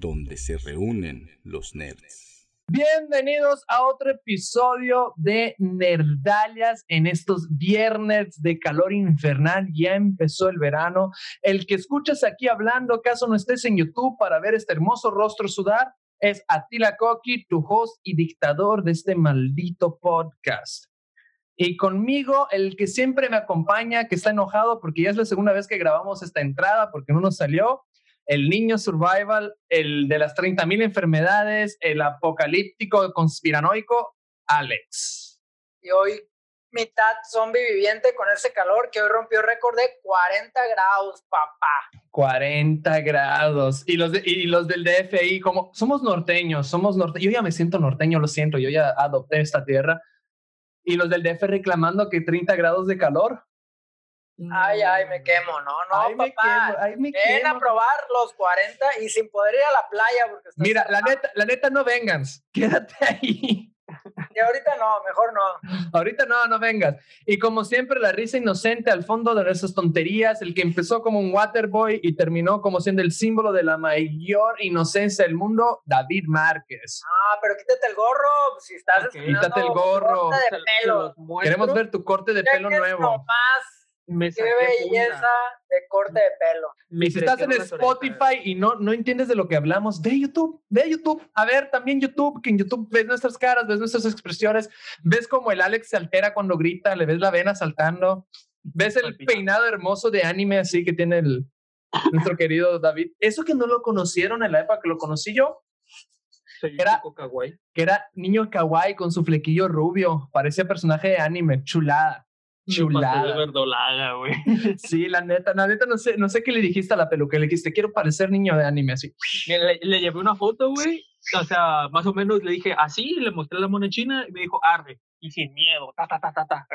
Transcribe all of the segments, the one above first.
Donde se reúnen los nerds. Bienvenidos a otro episodio de Nerdalias en estos viernes de calor infernal. Ya empezó el verano. El que escuchas aquí hablando, caso no estés en YouTube para ver este hermoso rostro sudar, es Attila Koki, tu host y dictador de este maldito podcast. Y conmigo, el que siempre me acompaña, que está enojado porque ya es la segunda vez que grabamos esta entrada porque no nos salió, el niño survival, el de las 30.000 enfermedades, el apocalíptico conspiranoico, Alex. Y hoy mitad zombie viviente con ese calor que hoy rompió récord de 40 grados, papá. 40 grados. Y los, de, y los del DFI, como somos norteños, somos norteños. Yo ya me siento norteño, lo siento, yo ya adopté esta tierra y los del DF reclamando que 30 grados de calor. Ay, ay, me quemo, no, no, papá. Ven a probar los 40 y sin poder ir a la playa. Porque Mira, la neta, la neta no vengas, quédate ahí. Y ahorita no, mejor no. Ahorita no, no vengas. Y como siempre, la risa inocente al fondo de nuestras tonterías, el que empezó como un waterboy y terminó como siendo el símbolo de la mayor inocencia del mundo, David Márquez. Ah, pero quítate el gorro, si estás Quítate el gorro. De pelo. Queremos ver tu corte de pelo nuevo. Me Qué belleza de corte de pelo. y si estás en Spotify y no, no entiendes de lo que hablamos, ve YouTube, ve YouTube. A ver, también YouTube, que en YouTube ves nuestras caras, ves nuestras expresiones, ves como el Alex se altera cuando grita, le ves la vena saltando, ves el peinado hermoso de anime así que tiene el, nuestro querido David. Eso que no lo conocieron en la época que lo conocí yo, era, que era niño kawaii con su flequillo rubio, parecía personaje de anime, chulada. Chulada. verdolaga, güey. Sí, la neta, la neta, no sé, no sé qué le dijiste a la peluca. Le dijiste, quiero parecer niño de anime, así. Le, le llevé una foto, güey. O sea, más o menos le dije así, le mostré la mona china y me dijo, arde. Y sin miedo, ta, ta, ta, ta, ta.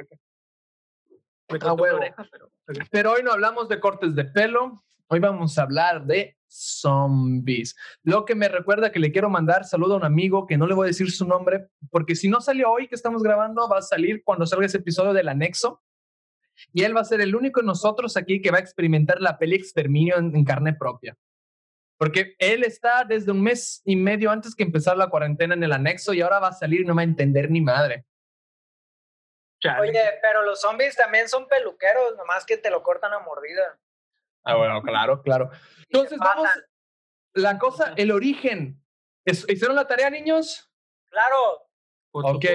Me ah, oreja, pero... pero hoy no hablamos de cortes de pelo. Hoy vamos a hablar de zombies. Lo que me recuerda que le quiero mandar saludo a un amigo que no le voy a decir su nombre, porque si no salió hoy que estamos grabando, va a salir cuando salga ese episodio del anexo. Y él va a ser el único de nosotros aquí que va a experimentar la peli Exterminio en, carne propia. Porque él está desde un mes y medio antes que empezar la cuarentena en el anexo y ahora va a salir y no va a entender ni madre. Oye, pero los zombies también son peluqueros, nomás que te lo cortan a mordida. Ah, bueno, claro, claro. Entonces, vamos, la cosa, el origen. ¿Hicieron la tarea, niños? Claro. Ok.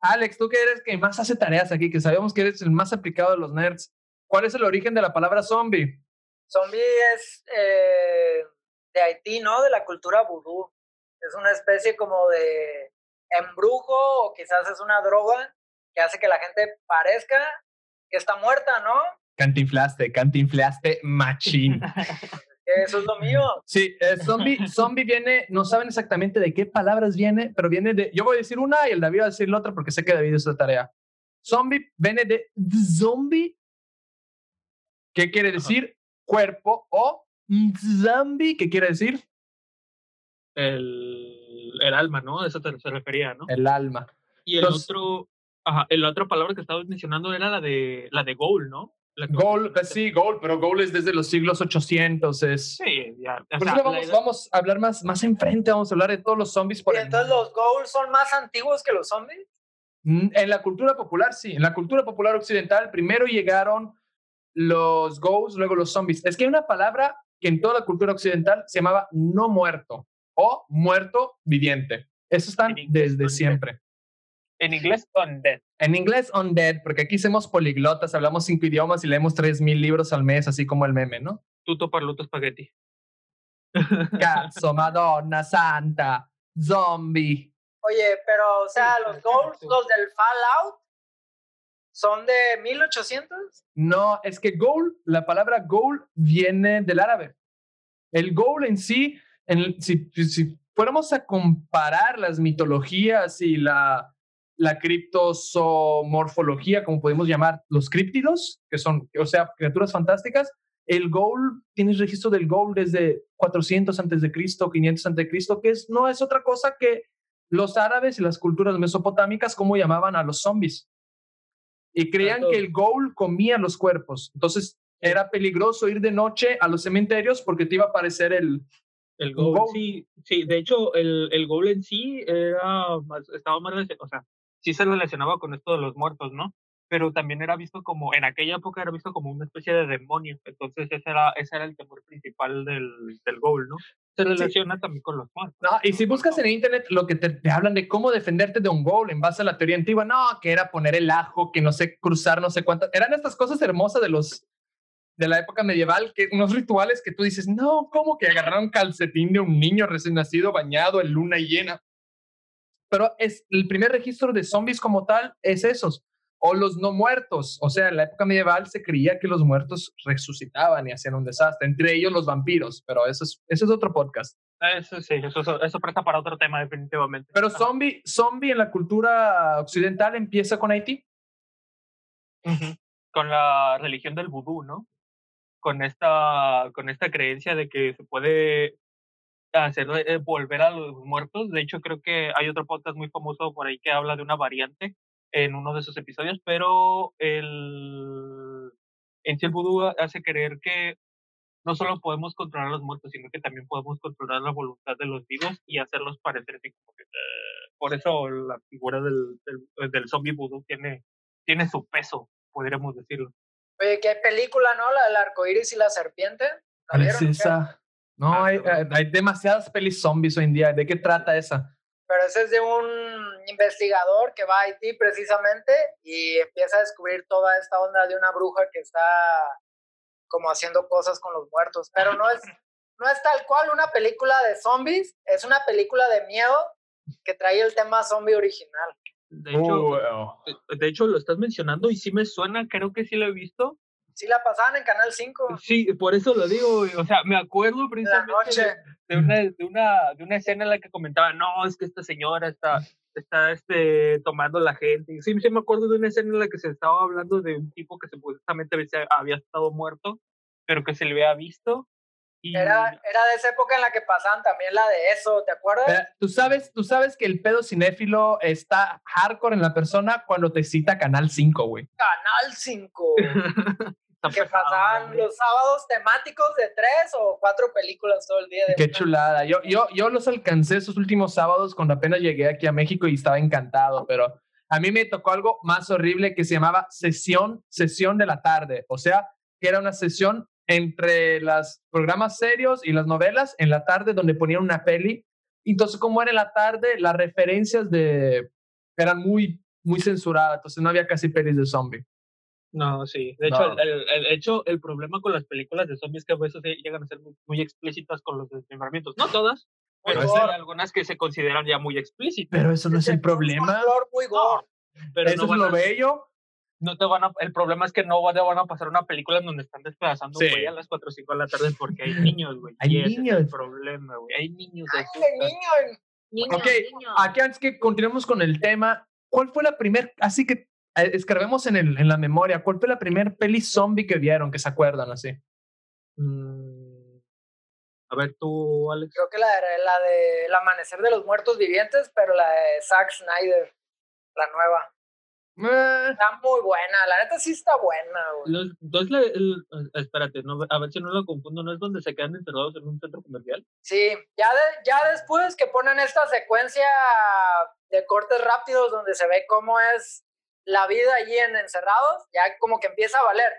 Alex, tú que eres que más hace tareas aquí, que sabemos que eres el más aplicado de los nerds. ¿Cuál es el origen de la palabra zombie? Zombie es eh, de Haití, ¿no? De la cultura vudú. Es una especie como de embrujo o quizás es una droga que hace que la gente parezca que está muerta, ¿no? Cantinflaste, cantinflaste machín. Eso es lo mío. Sí, eh, zombie, zombie viene, no saben exactamente de qué palabras viene, pero viene de, yo voy a decir una y el David va a decir la otra porque sé que David es la tarea. Zombie viene de zombie, ¿qué quiere decir cuerpo, o zombie, ¿qué quiere decir? El, el alma, ¿no? A eso te, se refería, ¿no? El alma. Y el otro, ajá, la otra palabra que estabas mencionando era la de, la de goal, ¿no? Goal, sí, Goal, pero Goal es desde los siglos 800. Es... Sí, ya. Por eso vamos, vamos, a hablar más, más enfrente, vamos a hablar de todos los zombies. Por ¿Y entonces los Goals son más antiguos que los zombies? Mm, en la cultura popular, sí. En la cultura popular occidental, primero llegaron los Goals, luego los zombies. Es que hay una palabra que en toda la cultura occidental se llamaba no muerto o muerto viviente. Eso están desde siempre. En inglés, undead. En inglés, undead, porque aquí somos poliglotas, hablamos cinco idiomas y leemos tres mil libros al mes, así como el meme, ¿no? Tuto parluto spaghetti. Cazzo, Madonna, Santa, zombie. Oye, pero, o sea, los goals, los del Fallout, ¿son de 1800? No, es que goal, la palabra goal viene del árabe. El goal en sí, en, si, si fuéramos a comparar las mitologías y la, la criptosomorfología, como podemos llamar, los críptidos, que son, o sea, criaturas fantásticas. El Goul, tienes registro del Goul desde 400 antes de Cristo, 500 antes de Cristo, que es, no es otra cosa que los árabes y las culturas mesopotámicas, como llamaban a los zombies. Y creían que el Goul comía los cuerpos. Entonces, era peligroso ir de noche a los cementerios porque te iba a aparecer el... El Goal, Goal. sí, sí, de hecho, el, el Goal en sí era más, estaba más, o sea, sí se relacionaba con esto de los muertos, ¿no? Pero también era visto como, en aquella época era visto como una especie de demonio, entonces ese era, ese era el temor principal del, del Goal, ¿no? Se relaciona también con los muertos. No, y si buscas en internet lo que te, te hablan de cómo defenderte de un gol en base a la teoría antigua, no, que era poner el ajo, que no sé, cruzar no sé cuántas. Eran estas cosas hermosas de los de la época medieval, que unos rituales que tú dices, no, ¿cómo que agarraron calcetín de un niño recién nacido bañado en luna llena? Pero es el primer registro de zombies como tal es esos o los no muertos. O sea, en la época medieval se creía que los muertos resucitaban y hacían un desastre, entre ellos los vampiros, pero eso es, eso es otro podcast. Eso sí, eso, eso, presta para otro tema definitivamente. Pero zombie, zombie en la cultura occidental empieza con Haití. Con la religión del vudú, ¿no? Con esta, con esta creencia de que se puede hacer eh, volver a los muertos. De hecho, creo que hay otro podcast muy famoso por ahí que habla de una variante en uno de esos episodios, pero el, en sí el vudú hace creer que no solo podemos controlar a los muertos, sino que también podemos controlar la voluntad de los vivos y hacerlos parecerse como que, eh, por eso la figura del, del, del zombie vudú tiene, tiene su peso, podríamos decirlo. Oye, que hay película, ¿no? La del arco iris y la serpiente. ¿La ¿Cuál vieron es o qué? esa? No, Ah, hay, no. hay demasiadas pelis zombies hoy en día. ¿De qué trata esa? Pero ese es de un investigador que va a Haití precisamente y empieza a descubrir toda esta onda de una bruja que está como haciendo cosas con los muertos. Pero no es, no es tal cual una película de zombies, es una película de miedo que trae el tema zombie original. De hecho, Uh, de- de hecho, lo estás mencionando y sí me suena, creo que sí lo he visto. Sí la pasaban en Canal 5 Sí, por eso lo digo, o sea, me acuerdo precisamente noche. de, de una, de, una, de una escena en la que comentaba, no, es que esta señora está, está este, tomando la gente. Y sí, sí me acuerdo de una escena en la que se estaba hablando de un tipo que supuestamente había- estado muerto, pero que se le había visto. Y Era, era de esa época en la que pasaban también la de eso, ¿te acuerdas? Tú sabes, tú sabes que el pedo cinéfilo está hardcore en la persona cuando te cita Canal 5, güey. Canal 5. que pasaban los sábados temáticos de tres o cuatro películas todo el día. De Qué chulada. Yo, yo, yo los alcancé esos últimos sábados cuando apenas llegué aquí a México y estaba encantado, pero a mí me tocó algo más horrible que se llamaba sesión, sesión de la tarde. O sea, que era una sesión entre los programas serios y las novelas en la tarde donde ponían una peli. Entonces, como era en la tarde, las referencias de eran muy, muy censuradas. Entonces, no había casi pelis de zombie. No, sí. De No. hecho, el, el- el hecho, el problema con las películas de zombies es que a veces llegan a ser muy, muy explícitas con los desmembramientos. No todas, pero sí hay algunas que se consideran ya muy explícitas. Pero eso no es el problema. Muy gore. Pero Eso no es van lo a- bello. no te van a, el problema es que no te van a pasar una película en donde están despedazando Sí. un güey a las 4 o 5 de la tarde porque hay niños, güey. Hay y ese es niños. el problema, güey. Hay niños. se Ay, asustan. niño. Niños, Ok, niños. Aquí antes que continuemos con el tema, ¿cuál fue la primer, así que eh, escarbemos en, el, en la memoria, ¿cuál fue la primer peli zombie que vieron, que se acuerdan así? Mm, a ver, tú, Alex. Creo que la de, la de El Amanecer de los Muertos Vivientes, pero la de Zack Snyder, la nueva. Eh, Está muy buena, la neta sí está buena, no es la- el- eh, espérate, no, a ver si no lo confundo, ¿no es donde se quedan encerrados en un centro comercial? Sí, ya, de- ya después que ponen esta secuencia de cortes rápidos donde se ve cómo es la vida allí en encerrados, ya como que empieza a valer.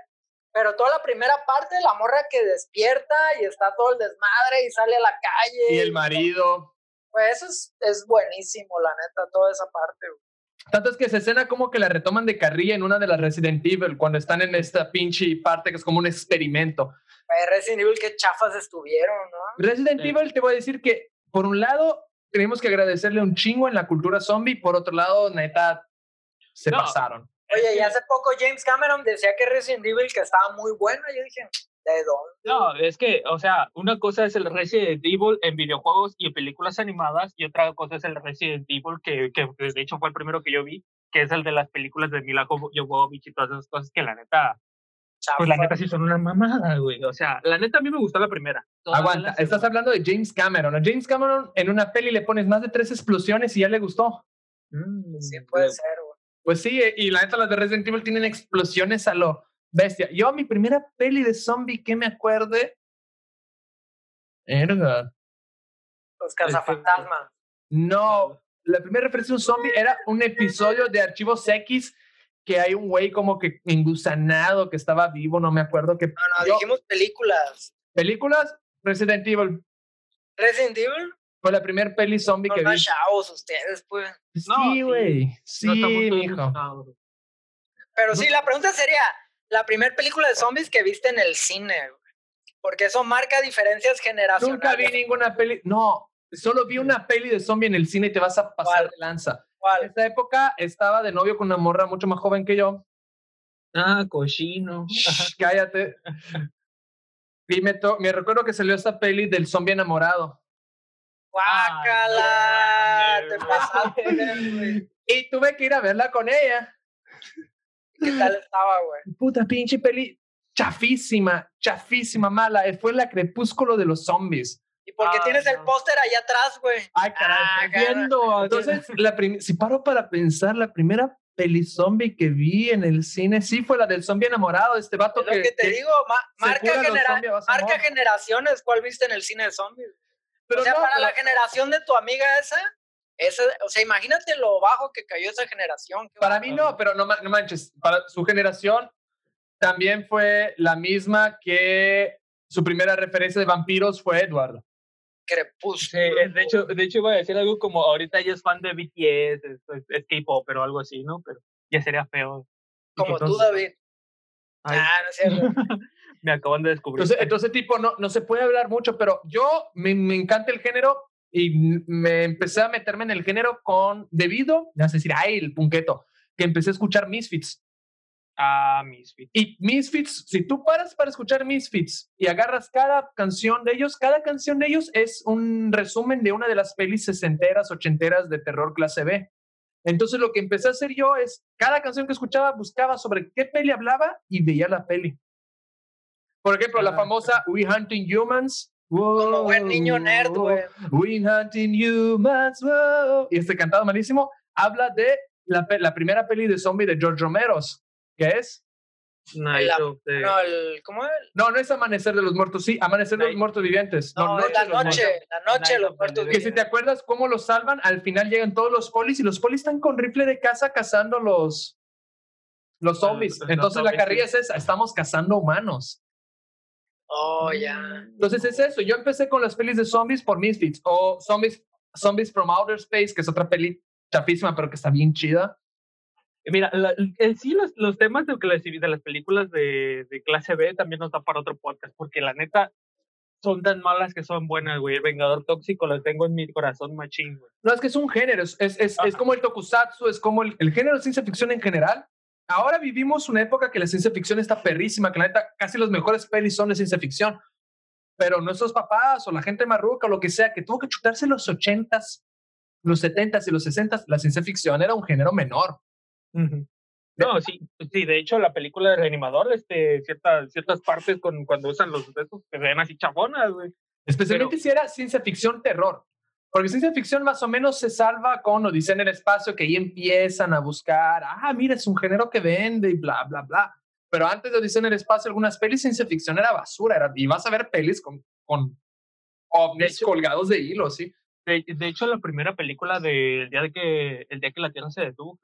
Pero toda la primera parte, la morra que despierta y está todo el desmadre y sale a la calle. y el marido. Pues eso es, es buenísimo, la neta, toda esa parte. güey. Tanto es que se escena como que la retoman de carrilla en una de las Resident Evil, cuando están en esta pinche parte que es como un experimento. Eh, Resident Evil, qué chafas estuvieron, ¿no? Resident Sí. Evil, te voy a decir que, por un lado, tenemos que agradecerle un chingo en la cultura zombie, por otro lado, neta, se No. pasaron. Oye, y hace poco James Cameron decía que Resident Evil que estaba muy buena. Yo dije, ¿de dónde? No, es que, o sea, una cosa es el Resident Evil en videojuegos y en películas animadas, y otra cosa es el Resident Evil que, que de hecho fue el primero que yo vi, que es el de las películas de Mila Jo- Jovovich y todas esas cosas que la neta, pues la neta sí son una mamada, güey. O sea, la neta a mí me gustó la primera. Aguanta, la estás hablando de James Cameron. A James Cameron en una peli le pones más de tres explosiones y ya le gustó. Mm, Sí, puede güey. ser, güey. Pues sí, eh, y la neta las de Resident Evil tienen explosiones a lo Bestia. Yo, mi primera peli de zombie que me acuerde. Erga. Los cazafantasmas. No, la primera referencia a un zombie era un episodio de Archivos X que hay un güey como que engusanado que estaba vivo, no me acuerdo qué. No, no, Yo- dijimos películas. Películas, Resident Evil Resident Evil, fue la primera peli zombie no que vi. chavos ustedes, pues. No, Sí, sí. güey. Sí, No mijo. gustados. Pero sí, la pregunta sería, la primera película de zombies que viste en el cine, güey. Porque eso marca diferencias generacionales. Nunca vi ninguna peli. No, solo vi una peli de zombie en el cine y te vas a pasar ¿Cuál? de lanza. En ¿Cuál? esa época estaba de novio con una morra mucho más joven que yo. Ah, cochino. Shh, cállate. Y me, me recuerdo que salió esta peli del zombie enamorado. Guácala, te pasaste, güey. Y tuve que ir a verla con ella. ¿Qué tal estaba, güey? Puta pinche peli chafísima, chafísima, mala. Fue la crepúsculo de los zombies. ¿Y por qué Ah, tienes el póster allá atrás, güey? Ay, caray. Ah, viendo. Entonces, la si paro para pensar, la primera peli zombie que vi en el cine sí fue la del zombie enamorado, este vato Es lo que te digo, ma- marca, genera- marca generaciones. ¿Cuál viste en el cine de zombies? Pero o sea, no, para pero- la generación de tu amiga esa, esa, o sea, imagínate lo bajo que cayó esa generación. qué Para mí no, pero no, no manches. Para su generación también fue la misma que su primera referencia de vampiros fue Edward. Crepúsculo. Sí, eh, de hecho, de hecho iba a decir algo como ahorita ella es fan de BTS, es, es, es K-pop, pero algo así, ¿no? Pero ya sería feo. Como tú, David. Ay, Ah, no es cierto. me acaban de descubrir. Entonces, entonces tipo, no, no se puede hablar mucho, pero yo me, me encanta el género y me empecé a meterme en el género con, debido, vas a decir, ay, el punqueto, que empecé a escuchar Misfits. Ah, Misfits. Y Misfits, si tú paras para escuchar Misfits y agarras cada canción de ellos, cada canción de ellos es un resumen de una de las pelis sesenteras, ochenteras de terror clase B. Entonces lo que empecé a hacer yo es, cada canción que escuchaba buscaba sobre qué peli hablaba y veía la peli. Por ejemplo, la Ah, famosa We Hunting Humans. Como buen niño nerd, güey. We Hunting Humans. wow. Y este cantado malísimo habla de la, la primera peli de zombie de George Romero, que es Night La- of the- No, el, ¿cómo es? no, no es Amanecer de los Muertos, sí, Amanecer de los Night. Muertos Vivientes. No, No, Noche es la los noche, la noche de Night los muertos Living. Que si te acuerdas cómo los salvan, al final llegan todos los polis y los polis están con rifle de caza cazando los, los zombies. los Entonces la zombies, carrilla sí. es esa, estamos cazando humanos. Oh, ya. Entonces es eso, yo empecé con las pelis de zombies por Misfits o Zombies, zombies from Outer Space, que es otra peli chafísima, pero que está bien chida. Mira, la- en sí los, los temas de, de las películas de, de clase B también nos da para otro podcast, porque la neta son tan malas que son buenas, güey. El Vengador Tóxico lo tengo en mi corazón machín, güey. No, es que es un género, es, es, es, es como el tokusatsu, es como el, el género de ciencia ficción en general. Ahora vivimos una época que la ciencia ficción está perrísima, que la neta casi los mejores pelis son de ciencia ficción. Pero nuestros papás o la gente marruca o lo que sea, que tuvo que chutarse los ochentas, los setentas y los sesentas, la ciencia ficción era un género menor. No, sí, sí, de hecho la película de reanimador, este, ciertas, ciertas partes con, cuando usan los de esos que se ven así chafonas, güey. Especialmente si era ciencia ficción terror. Porque ciencia ficción más o menos se salva con Odisea en el espacio, que ahí empiezan a buscar, ah, mira, es un género que vende y bla, bla, bla. Pero antes de Odisea en el espacio, algunas pelis ciencia ficción era basura, era, y vas a ver pelis con, con ovnis hecho- colgados de hilo, ¿sí? De, de hecho, la primera película del día de que el día que la Tierra se detuvo,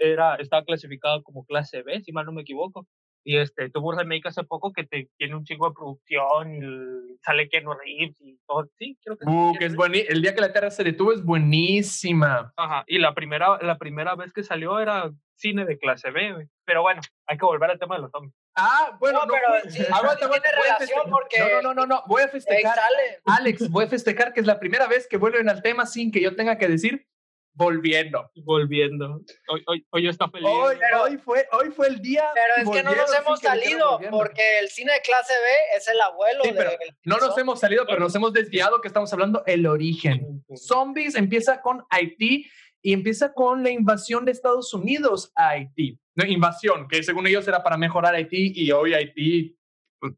era, estaba clasificada como clase B, si mal no me equivoco. Y este tuvo un remake hace poco que te, tiene un chingo de producción y sale Keanu Reeves y todo. Sí, creo que sí, Uh, Keanu que es buenísimo. El día que la Tierra se detuvo es buenísima. Ajá, y la primera, la primera vez que salió era cine de clase B. Pero bueno, hay que volver al tema de los zombies. Ah, bueno, No, no, pero sí, sí aguanta, tiene relación porque- No, no, no, no, voy a festejar. Alex, voy a festejar que es la primera vez que vuelven al tema sin que yo tenga que decir volviendo. Volviendo. Hoy, hoy, hoy está feliz. Hoy, Pero- hoy, fue, hoy fue el día. Pero es que no nos hemos salido, porque el cine de clase B es el abuelo Sí, pero de... No nos hemos salido, pero nos hemos desviado que estamos hablando el origen. Zombies empieza con Haití y empieza con la invasión de Estados Unidos a Haití. No, invasión, que según ellos era para mejorar Haití y hoy Haití pues,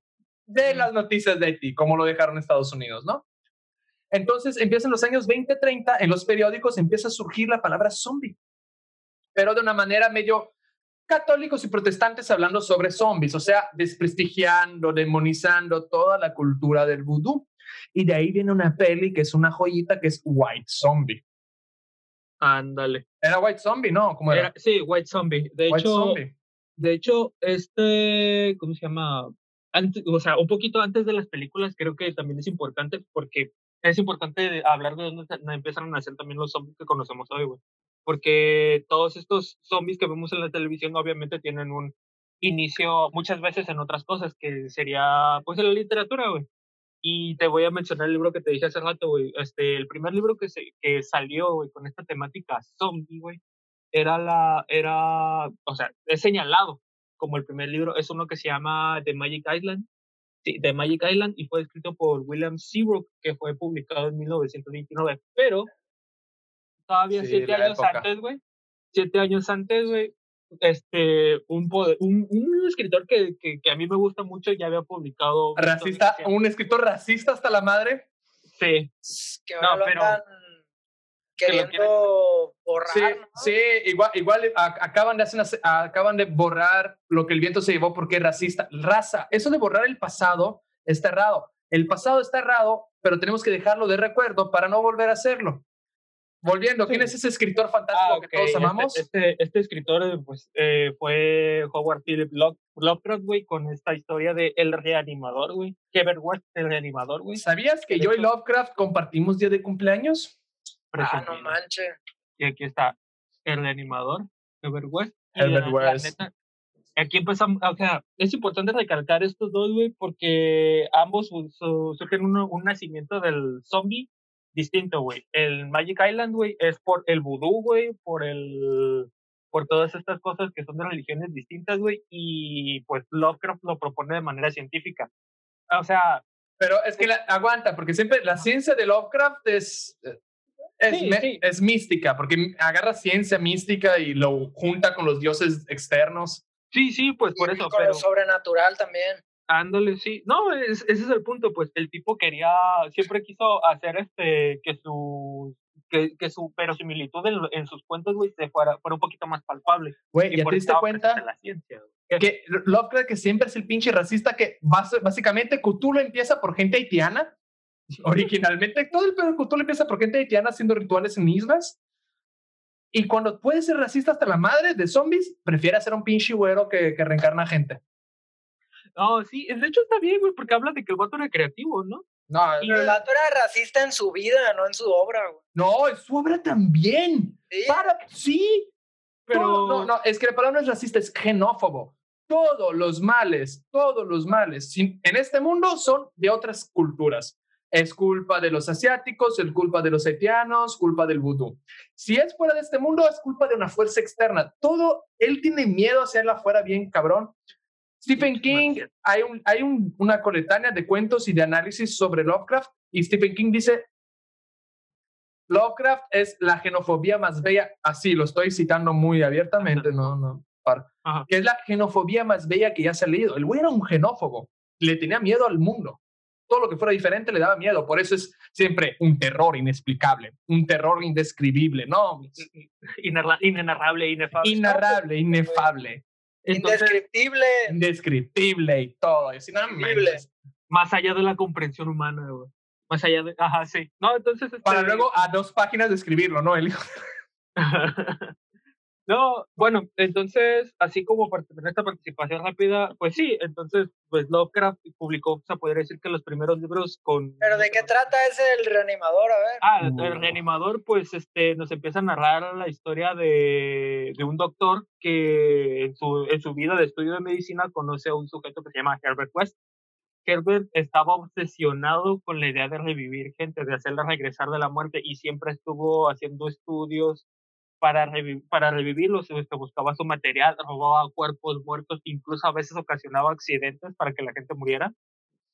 de las noticias de Haití, como lo dejaron Estados Unidos, ¿no? Entonces empiezan los años 20, 30, en los periódicos empieza a surgir la palabra zombie, pero de una manera medio católicos y protestantes hablando sobre zombies, o sea, desprestigiando, demonizando toda la cultura del vudú. Y de ahí viene una peli que es una joyita que es White Zombie. Ándale. Era White Zombie, ¿no? ¿Cómo era? sí, White Zombie. De White hecho, Zombie. de hecho, este, ¿cómo se llama? Antes, o sea, un poquito antes de las películas, creo que también es importante porque es importante hablar de dónde empezaron a nacer también los zombies que conocemos hoy, güey. Porque todos estos zombies que vemos en la televisión obviamente tienen un inicio muchas veces en otras cosas, que sería pues en la literatura, güey. Y te voy a mencionar el libro que te dije hace rato, güey. Este, el primer libro que, se, que salió, güey, con esta temática zombie, güey, era la, era, o sea, es señalado como el primer libro, es uno que se llama The Magic Island, The Magic Island, y fue escrito por William Seabrook, que fue publicado en 1929, pero todavía Sí, siete años época. antes, güey, siete años antes, güey, este, un, poder- un, un escritor que, que, que a mí me gusta mucho ya había publicado... Racista, un escritor racista hasta la madre. Sí, Que No, lo pero- andan que queriendo borrar, Sí, ¿no? sí, igual, igual a- acaban de hacer una- acaban de borrar lo que el viento se llevó porque es racista. Raza, eso de borrar el pasado está errado. El pasado está errado, pero tenemos que dejarlo de recuerdo para no volver a hacerlo. Volviendo, ¿quién Sí. es ese escritor fantástico Ah, que ok, todos este- amamos? Este, este, escritor, eh, pues, eh, fue Howard Philip Love- Lovecraft, güey, con esta historia de El Reanimador, güey. Kevin West, El Reanimador, güey. ¿Sabías que yo y Lovecraft compartimos día de cumpleaños? Ah, no manches. Y aquí está El Reanimador, Herbert West. Herbert West. neta, Aquí empezamos, o sea, es importante recalcar estos dos, güey, porque ambos su- su- surgen un, un nacimiento del zombie distinto, güey. El Magic Island, güey, es por el vudú, güey, por el por todas estas cosas que son de religiones distintas, güey, y pues Lovecraft lo propone de manera científica. O sea, Pero es que la- aguanta, porque siempre la ciencia de Lovecraft es, es, Sí, me- sí. es mística, porque agarra ciencia mística y lo junta con los dioses externos. sí, sí, pues por Y eso, con pero lo sobrenatural también. Ándale, sí. No, es- ese es el punto, pues el tipo quería, siempre quiso hacer este, que su, que, que su verosimilitud en, en sus cuentos, güey, se fuera, fuera un poquito más palpable. Güey, Y ¿ya por te diste cuenta? La ciencia, que Lovecraft que siempre es el pinche racista que básicamente Cthulhu empieza por gente haitiana. Originalmente todo el pedo de Cthulhu empieza por gente haitiana haciendo rituales en islas. Y cuando puede ser racista hasta la madre de zombies, prefiere hacer un pinche güero que, que reencarna gente. No, sí, de hecho está bien, güey, porque habla de que el vato era creativo, ¿no? No, Y el vato era racista en su vida, no en su obra, güey. no, es su obra también. Sí, Para, sí, Pero, Todo- no, no, es que la palabra no es racista, es xenófobo. Todos los males, todos los males sin- en este mundo son de otras culturas. Es culpa de los asiáticos, es culpa de los haitianos, culpa del vudú. Si es fuera de este mundo, es culpa de una fuerza externa. Todo, él tiene miedo a hacerla afuera bien cabrón. Stephen King, hay, un, hay un- una coletánea de cuentos y de análisis sobre Lovecraft y Stephen King dice, Lovecraft es la xenofobia más bella, así lo estoy citando muy abiertamente, no, no, para, Ajá. que es la xenofobia más bella que ya se ha leído. El güey era un xenófobo, le tenía miedo al mundo. Todo lo que fuera diferente le daba miedo, por eso es siempre un terror inexplicable, un terror indescribible, no, inenarrable, inefable. inarrable, inefable, Entonces, indescriptible. indescriptible y todo. Indescriptible. manches. más allá de la comprensión humana, güey. Más allá de, ajá, sí. No, entonces, este, Para luego a dos páginas de escribirlo, ¿no? El hijo no, bueno, entonces, así como part- en esta participación rápida, pues sí, entonces, pues Lovecraft publicó, se podría decir que los primeros libros con... Pero ¿de qué trata ese el reanimador? A ver. Ah, Uh. el reanimador, pues, este, nos empieza a narrar la historia de, de un doctor que en su, en su vida de estudio de medicina conoce a un sujeto que se llama Herbert West. Herbert estaba obsesionado con la idea de revivir gente, de hacerla regresar de la muerte y siempre estuvo haciendo estudios para, revi- para revivirlos, este, buscaba su material, robaba cuerpos muertos, incluso a veces ocasionaba accidentes para que la gente muriera.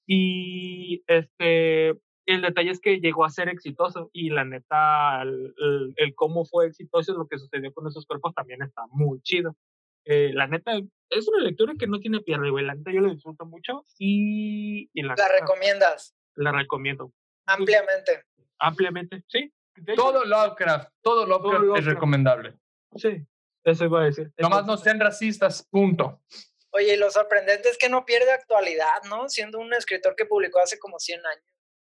Y este, el detalle es que llegó a ser exitoso y la neta, el, el- el cómo fue exitoso y lo que sucedió con esos cuerpos también está muy chido. Eh, la neta, es una lectura que no tiene pierde, güey. La neta yo la disfruto mucho y, y la, La neta, recomiendas la recomiendo ampliamente. ampliamente. Sí, de hecho, Todo Lovecraft, todo Lovecraft, es Lovecraft. recomendable. sí. Eso iba a decir. Nomás no sean racistas, punto. Oye, y lo sorprendente es que no pierde actualidad, ¿no? Siendo un escritor que publicó hace como 100 años.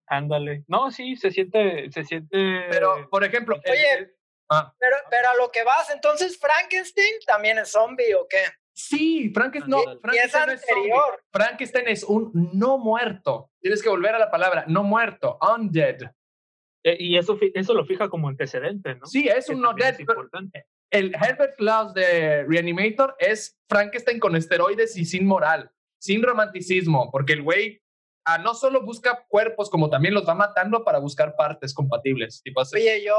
Ándale. No, sí, se siente, se siente. Pero, por ejemplo, Oye, el- ah, Pero, pero a lo que vas, entonces Frankenstein también es zombie o qué? sí, Frankenstein, no, Y- y es Frankenstein no es zombie. anterior. Frankenstein es un no muerto. Tienes que volver a la palabra, no muerto, undead. Eh, y eso, eso lo fija como antecedente, ¿no? Sí, es Que un no dead. es pero importante. el Herbert Klaus de Reanimator es Frankenstein con esteroides y sin moral, sin romanticismo, porque el güey ah, no solo busca cuerpos, como también los va matando para buscar partes compatibles. Tipo así. Oye, yo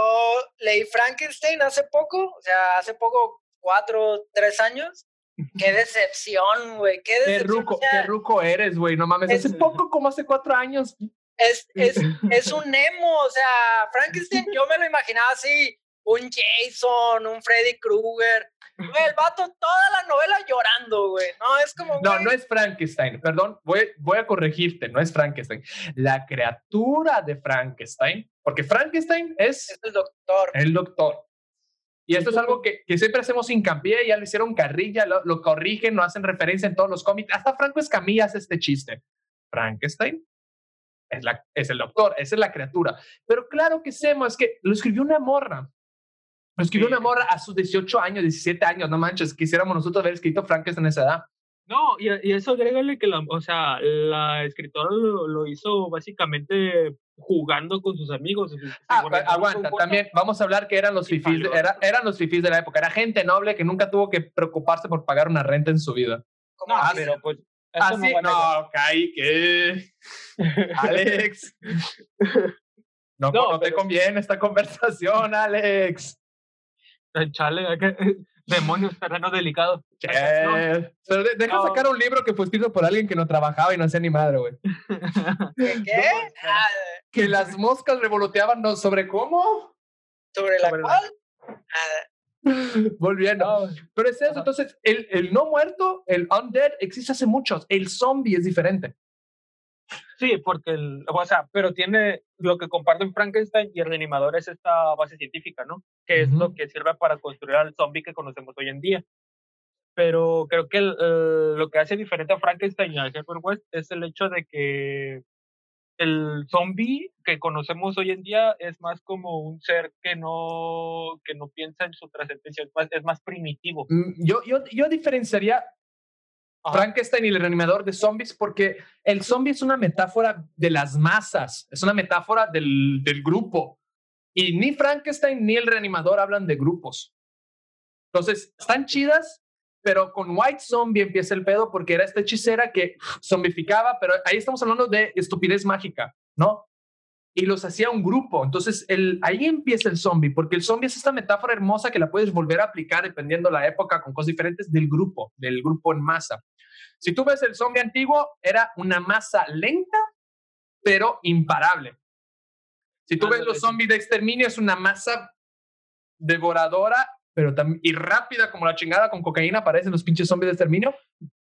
leí Frankenstein hace poco, o sea, hace poco, cuatro, tres años. Qué decepción, güey, qué Qué decepción. ruco, o sea, qué ruco eres, güey. No mames, Es- hace poco, como hace cuatro años. Es, es, es un emo, o sea, Frankenstein yo me lo imaginaba así, un Jason, un Freddy Krueger. Güey, el vato toda la novela llorando, güey. No, es como. No, güey, no es Frankenstein, perdón, voy, voy a corregirte, no es Frankenstein. La criatura de Frankenstein, porque Frankenstein es Es el doctor. el doctor. Y esto es algo que, que siempre hacemos hincapié, ya lo hicieron carrilla, lo, lo corrigen, lo hacen referencia en todos los cómics. Hasta Franco Escamilla hace este chiste. Frankenstein es, la, es el doctor, esa es la criatura. Pero claro que Semo, es que lo escribió una morra. Lo escribió Sí. una morra a sus 18 años, 17 años, no manches, quisiéramos nosotros haber escrito Frankenstein a esa edad. No, y, y eso agrégale que la, o sea, la escritora lo, lo hizo básicamente jugando con sus amigos. Ah, aguanta, también vamos a hablar que eran los fifís, era- eran los fifís de la época, era gente noble que nunca tuvo que preocuparse por pagar una renta en su vida. No, así. pero pues. Eso Así, va a negar. no, Kai, ¿qué? Alex. No, No, no, te pero- conviene esta conversación, Alex. Chale, hay que- demonios, terreno delicado. ¿Qué? No. Pero de- deja No. sacar un libro que fue escrito por alguien que no trabajaba y no hacía ni madre, güey. ¿Qué? qué? No, Ah, Que las moscas revoloteaban ¿no? sobre cómo. ¿Sobre la Sobre la- cual? Ah, Volviendo. No, Pero es eso, entonces, el, el no muerto, el undead, existe hace muchos. El zombie es diferente. Sí, porque, el, o sea, pero tiene lo que comparten Frankenstein y el reanimador es esta base científica, ¿no? Que es lo Ujú. que sirve para construir al zombie que conocemos hoy en día. Pero creo que el- el- lo que hace diferente a Frankenstein y a Herbert West es el hecho de que el zombie que conocemos hoy en día es más como un ser que no, que no piensa en su trascendencia, es más, es más primitivo. Mm, Yo, yo, yo diferenciaría Ajá. Frankenstein y el reanimador de zombies porque el zombie es una metáfora de las masas, es una metáfora del, del grupo. Y ni Frankenstein ni el reanimador hablan de grupos. Entonces, están chidas, pero con White Zombie empieza el pedo porque era esta hechicera que zombificaba, pero ahí estamos hablando de estupidez mágica, ¿no? Y los hacía un grupo. Entonces, el, ahí empieza el zombie, porque el zombie es esta metáfora hermosa que la puedes volver a aplicar dependiendo la época con cosas diferentes del grupo, del grupo en masa. Si tú ves el zombie antiguo, era una masa lenta, pero imparable. Si tú ves los zombies de exterminio, es una masa devoradora, pero también y rápida como la chingada con cocaína, aparecen los pinches zombies de exterminio,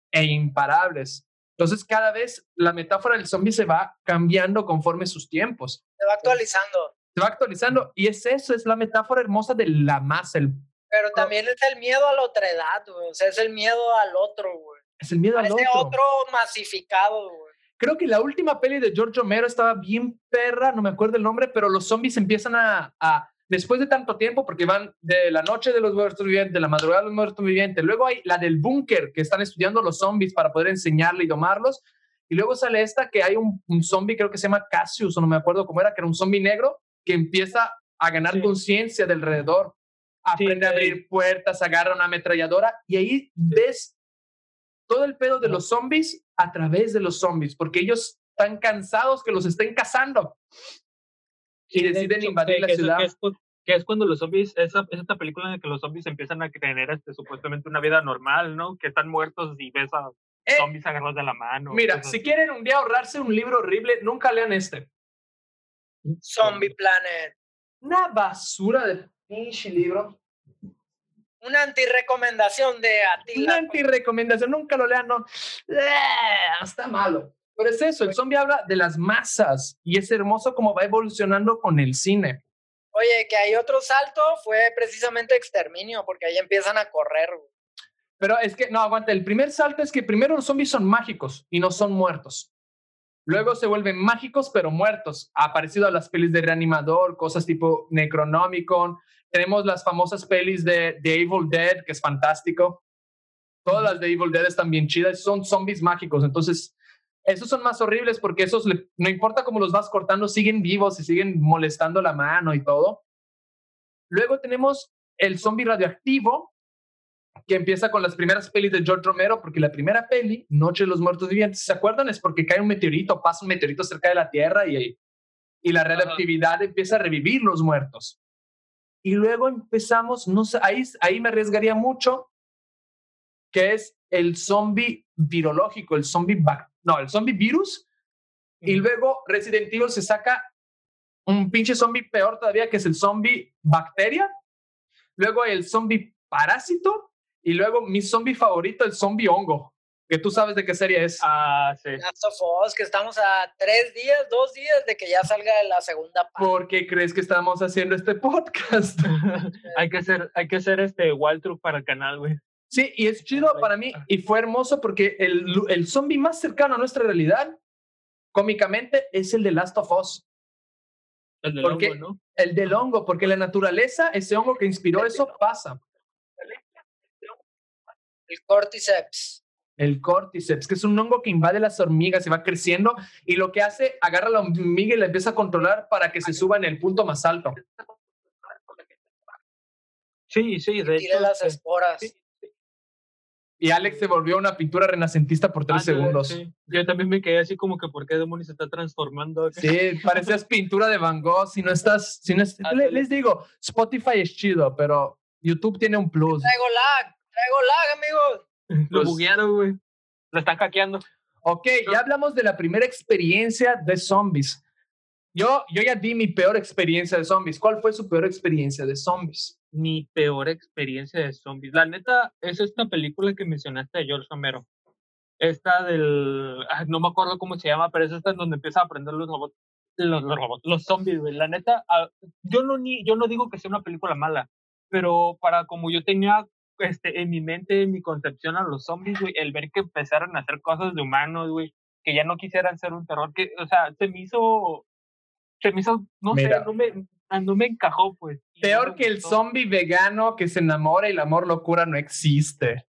e imparables. Entonces, cada vez la metáfora del zombie se va cambiando conforme sus tiempos. se va actualizando. Se va actualizando. Y es eso, es la metáfora hermosa de la masa. el- Pero también es el miedo a la otredad, güey. O sea, es el miedo al otro, güey. es el miedo A al otro. otro masificado, güey. Creo que la última peli de George Romero estaba bien perra, no me acuerdo el nombre, pero los zombies empiezan a, a después de tanto tiempo, porque van de la noche de los muertos vivientes, de la madrugada de los muertos vivientes, luego hay la del búnker, que están estudiando los zombies para poder enseñarle y domarlos, y luego sale esta que hay un, un zombie, creo que se llama Cassius, o no me acuerdo cómo era, que era un zombie negro, que empieza a ganar Sí. conciencia del alrededor, aprende a que- abrir puertas, agarra una ametralladora, y ahí ves todo el pedo de los zombies a través de los zombies, porque ellos están cansados que los estén cazando y Sí, de deciden hecho, invadir que- la ciudad. Que es, cu- que es cuando los zombies, esa, es esta película en la que los zombies empiezan a tener este, supuestamente una vida normal, ¿no? Que están muertos y ves a Eh, zombies agarrados de la mano. Mira, si quieren un día ahorrarse un libro horrible, nunca lean este. Zombie Planet. Una basura de pinche libro. Una antirecomendación de Una Atila. anti-recomendación, nunca lo lean, no. Está malo. Pero es eso, el zombie habla de las masas y es hermoso cómo va evolucionando con el cine. Oye, que hay otro salto fue precisamente exterminio, porque ahí empiezan a correr. Pero es que, no, aguanta, el primer salto es que primero los zombies son mágicos y no son muertos. Luego se vuelven mágicos pero muertos. Ha aparecido a las pelis de Reanimador, cosas tipo Necronomicon. Tenemos las famosas pelis de The Evil Dead, que es fantástico. Todas las de Evil Dead están bien chidas. Son zombies mágicos. Entonces, esos son más horribles porque esos, no importa cómo los vas cortando, siguen vivos y siguen molestando la mano y todo. Luego tenemos el zombie radioactivo, que empieza con las primeras pelis de George Romero, porque la primera peli, Noche de los Muertos Vivientes, ¿se acuerdan? Es porque cae un meteorito, pasa un meteorito cerca de la Tierra y, y la radioactividad empieza a revivir los muertos. Y luego empezamos, no sé, ahí, ahí me arriesgaría mucho, que es el zombie virológico, el zombie, no, el zombie virus. Y luego Resident Evil se saca un pinche zombie peor todavía, que es el zombie bacteria. Luego el zombie parásito. Y luego mi zombie favorito, el zombie hongo. Que tú sabes de qué serie es. Ah, sí. Last of Us, que estamos a tres días, dos días de que ya salga la segunda parte. ¿Por qué crees que estamos haciendo este podcast? hay que hacer, hay que hacer este Waltruck para el canal, güey. Sí, y es chido para mí y fue hermoso porque el, el zombie más cercano a nuestra realidad, cómicamente, es el de Last of Us. El del hongo, ¿no? El del hongo, porque la naturaleza, ese hongo que inspiró eso, pasa. El cordyceps. El cordyceps, que es un hongo que invade las hormigas y va creciendo y lo que hace, agarra la hormiga y la empieza a controlar para que se suba en el punto más alto. Sí, sí, de hecho. las este, esporas. Y Alex se volvió una pintura renacentista por tres segundos. Yo también me quedé así como que ¿por qué demonios se está transformando? Sí, parecías pintura de Van Gogh. Si no estás, si no les digo, Spotify es chido, pero YouTube tiene un plus. Traigo lag, traigo lag, amigos. Lo buguearon, güey. Lo están hackeando. Ok, ya hablamos de la primera experiencia de zombies. Yo, yo ya di mi peor experiencia de zombies. ¿Cuál fue su peor experiencia de zombies? Mi peor experiencia de zombies. La neta es esta película que mencionaste de George Romero. Esta del. no me acuerdo cómo se llama, pero es esta en donde empieza a aprender los robots. Los, robots, los zombies, güey. La neta, ah, yo, no ni, yo no digo que sea una película mala, pero para como yo tenía este, en mi mente, en mi concepción a los zombies, güey, el ver que empezaron a hacer cosas de humanos, güey, que ya no quisieran ser un terror, que, o sea, se me hizo. Se me hizo, no sé, no me, no me encajó, pues. Peor que el zombie vegano que se enamora y el amor locura no existe.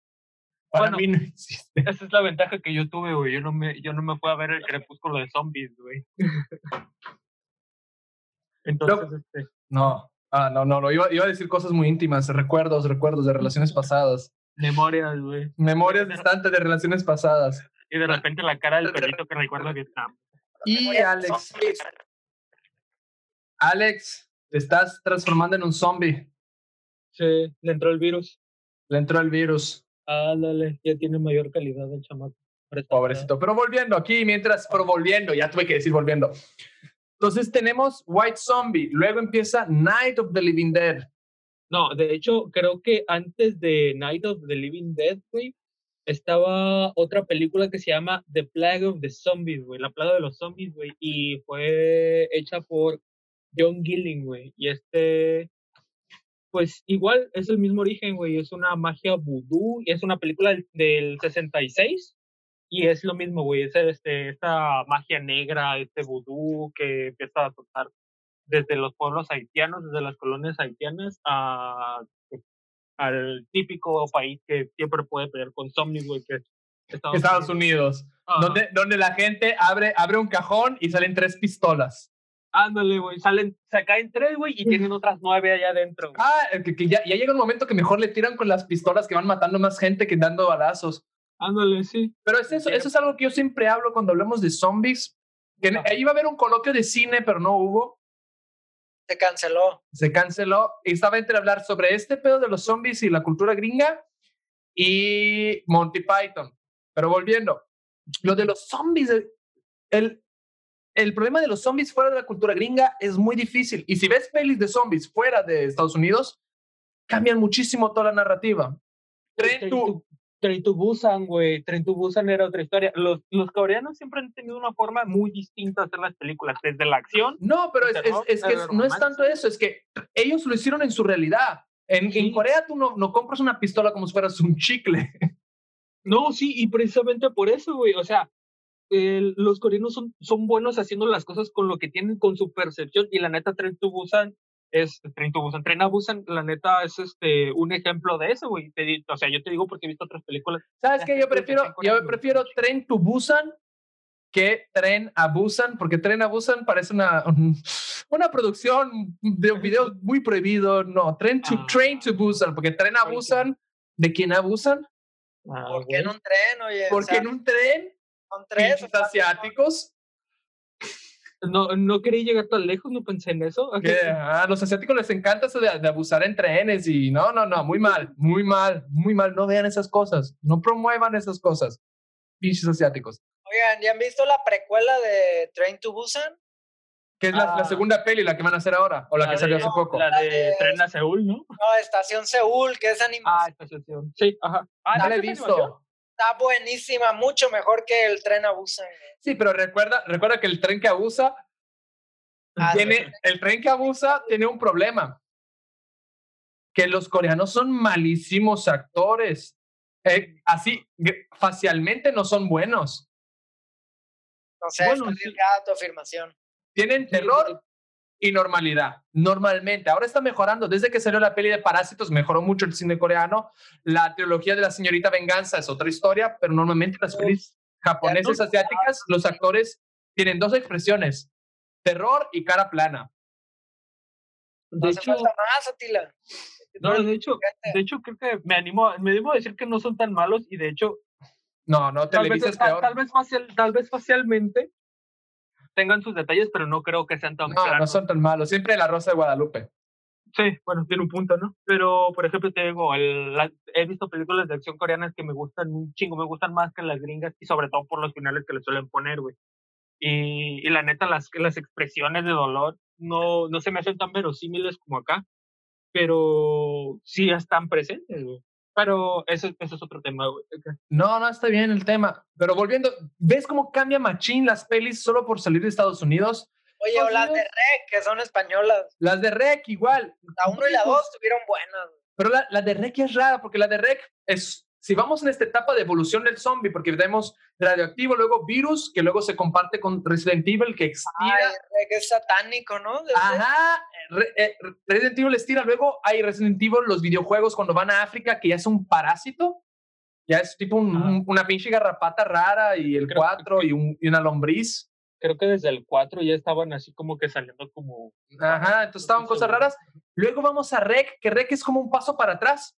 Para mí no existe. Esa es la ventaja que yo tuve, güey. Yo no me, yo no me a ver el crepúsculo de zombies, güey. Entonces, no, este. No, ah, no, no, no. Iba, iba a decir cosas muy íntimas, recuerdos, recuerdos de relaciones pasadas. Memorias, güey. Memorias distantes de relaciones pasadas. Y de repente la cara del perrito que recuerdo que está. Y Alex. Alex, te estás transformando en un zombie. Sí, le entró el virus. Le entró el virus. Ándale, ya tiene mayor calidad el chamaco. Pobrecito. Pero volviendo aquí, mientras, pero volviendo, ya tuve que decir volviendo. Entonces tenemos White Zombie, luego empieza Night of the Living Dead. No, de hecho, creo que antes de Night of the Living Dead, güey, estaba otra película que se llama The Plague of the Zombies, güey, La Plaga de los Zombies, güey, y fue hecha por John Gilling, güey. Y este, pues igual es el mismo origen, güey. Es una magia vudú y es una película del, 66 y es lo mismo, güey. Es este, esta magia negra, este vudú que empieza a tocar desde los pueblos haitianos, desde las colonias haitianas a, al típico país que siempre puede pelear con zombies, güey, que es Estados, Unidos. Donde, donde la gente abre, abre un cajón y salen tres pistolas. Ándale, güey, salen, se caen tres, güey, y tienen otras nueve allá adentro. Ah, que, ya, ya, llega un momento que mejor le tiran con las pistolas que van matando más gente que dando balazos. Ándale, sí. Pero es eso, eso es algo que yo siempre hablo cuando hablamos de zombies. Que ahí iba a haber un coloquio de cine, pero no hubo. Se canceló. Se canceló. Y estaba entre hablar sobre este pedo de los zombies y la cultura gringa y Monty Python. Pero volviendo, lo de los zombies, el, el problema de los zombies fuera de la cultura gringa es muy difícil. Y si ves pelis de zombies fuera de Estados Unidos, cambian muchísimo toda la narrativa. Tren Train to Busan, güey. Train to Busan era otra historia. Los, los coreanos siempre han tenido una forma muy distinta de hacer las películas, desde la acción. No, pero es, es, es que es- no es tanto eso, es que ellos lo hicieron en su realidad. En, en Sí. Corea tú no, no compras una pistola como si fueras un chicle. No, sí, y precisamente por eso, güey. O sea, el- los coreanos son, son buenos haciendo las cosas con lo que tienen, con su percepción. Y la neta, Train to Busan es Train to Busan. Tren a Busan, la neta, es este un ejemplo de eso, güey. O sea, yo te digo porque he visto otras películas. ¿Sabes qué? Yo prefiero, yo prefiero. Tren to Busan que Tren a Busan, porque Tren a Busan parece una, un- una producción de un video muy prohibido. No, Tren to, Ah. Train to Busan, porque Tren a Busan, ¿de quién abusan? Ah, ¿Por qué en un tren, oye? O Porque sea, en un tren, son tres. o ¿no? asiáticos, No, no quería llegar tan lejos, no pensé en eso. que a los asiáticos les encanta eso de, de abusar en trenes y no, no, no, muy mal, muy mal, muy mal. No vean esas cosas, no promuevan esas cosas. Pinches asiáticos. Oigan, ¿ya han visto la precuela de Train to Busan? Que es la, la Ah. segunda peli, la que van a hacer ahora, o la, que salió de- hace poco. La La de de- Tren a Seúl, ¿no? No, Estación Seúl, que es Ah, animación. estación. Sí, ajá. Ah, no la he ¿esa es animación? Está buenísima, mucho mejor que el tren a Busan. güey. Sí, pero recuerda, recuerda que el tren que abusa Ah, sí. tiene, el tren que abusa tiene un problema. Que los coreanos son malísimos actores. Eh, así, facialmente no son buenos. No sé, Bueno, está tu afirmación. Tienen terror y normalidad. Normalmente. Ahora está mejorando. Desde que salió la peli de Parásitos, mejoró mucho el cine coreano. La trilogía de la señorita Venganza es otra historia, pero normalmente las pelis japonesas, asiáticas, los actores tienen dos expresiones: terror y cara plana. No De hecho, más, Atila. no, de hecho, de hecho, creo que me animo, me animo a decir que no son tan malos y de hecho, No, no, vez, tal vez facial, tal vez facialmente tengan sus detalles, pero no creo que sean tan No, no son tan malos. Siempre la Rosa de Guadalupe. Sí, bueno, tiene un punto, ¿no? Pero, por ejemplo, te digo, el- la- he visto películas de acción coreanas que me gustan un chingo, me gustan más que las gringas y sobre todo por los finales que le suelen poner, güey. Y, y la neta, las, las expresiones de dolor no, no se me hacen tan verosímiles como acá, pero sí están presentes, güey. Pero eso, eso es otro tema, güey. No, no está bien el tema. Pero volviendo, ¿ves cómo cambia Machín las pelis solo por salir de Estados Unidos? Oye, Estados o las de Rec, que son españolas. Las de Rec igual. La 1 y la 2 estuvieron buenas. Pero la, la de Rec es rara, porque la de Rec es, si vamos en esta etapa de evolución del zombie, porque tenemos radioactivo, luego virus, que luego se comparte con Resident Evil, que Ay, estira. Rec es satánico, ¿no? Ajá, Re- eh, Resident Evil estira. Luego hay Resident Evil, los videojuegos cuando van a África, que ya es un parásito. Ya es tipo un- un- una pinche garrapata rara y el Creo- 4 y, un- y una lombriz. Creo que desde el 4 ya estaban así como que saliendo como... Ajá, entonces estaban cosas raras. Luego vamos a Rec, que Rec es como un paso para atrás.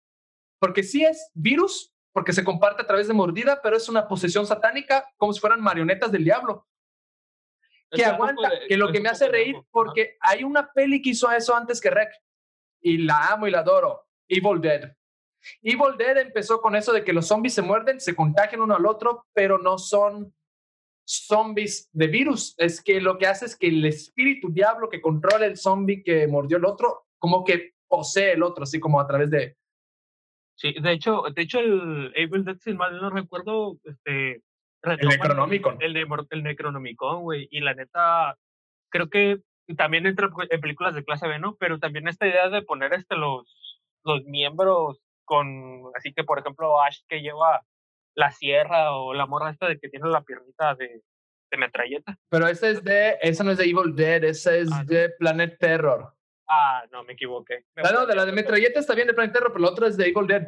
Porque sí es virus, porque se comparte a través de mordida, pero es una posesión satánica, como si fueran marionetas del diablo. Que Es aguanta, de- que lo que me hace reír, ambos, ajá. porque hay una peli que hizo eso antes que Rec. Y la amo y la adoro. Evil Dead. Evil Dead empezó con eso de que los zombies se muerden, se contagian uno al otro, pero no son zombies de virus. Es que lo que hace es que el espíritu diablo que controla el zombie que mordió el otro, como que posee el otro, así como a través de... Sí, de hecho, de hecho el Evil Dead, si mal no recuerdo, este... retoman Necronomicon. El, el Necronomicon, güey. Y la neta, creo que también entra en películas de clase B, ¿no? Pero también esta idea de poner este los, los miembros con... Así que, por ejemplo, Ash que lleva la sierra o la morra esta de que tiene la piernita de, de metralleta. Pero esa es de, esa no es de Evil Dead, esa es Ah, de Planet Terror. Ah, no, me equivoqué. Me no, de la de metralleta está bien de Planet Terror, pero la otra es de Evil Dead.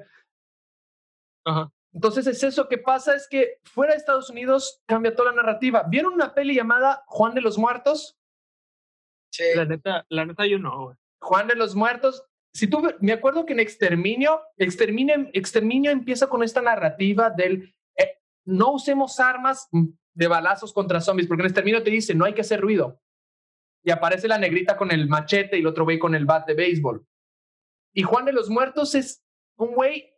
Ajá. Entonces es eso que pasa, es que fuera de Estados Unidos cambia toda la narrativa. ¿Vieron una peli llamada Juan de los Muertos? Sí. La neta, la neta yo no, güey. Juan de los Muertos. Si tú, me acuerdo que en Exterminio, Exterminio, Exterminio empieza con esta narrativa del eh, no usemos armas de balazos contra zombies, porque en Exterminio te dice no hay que hacer ruido. Y aparece la negrita con el machete y el otro güey con el bat de béisbol. Y Juan de los Muertos es un güey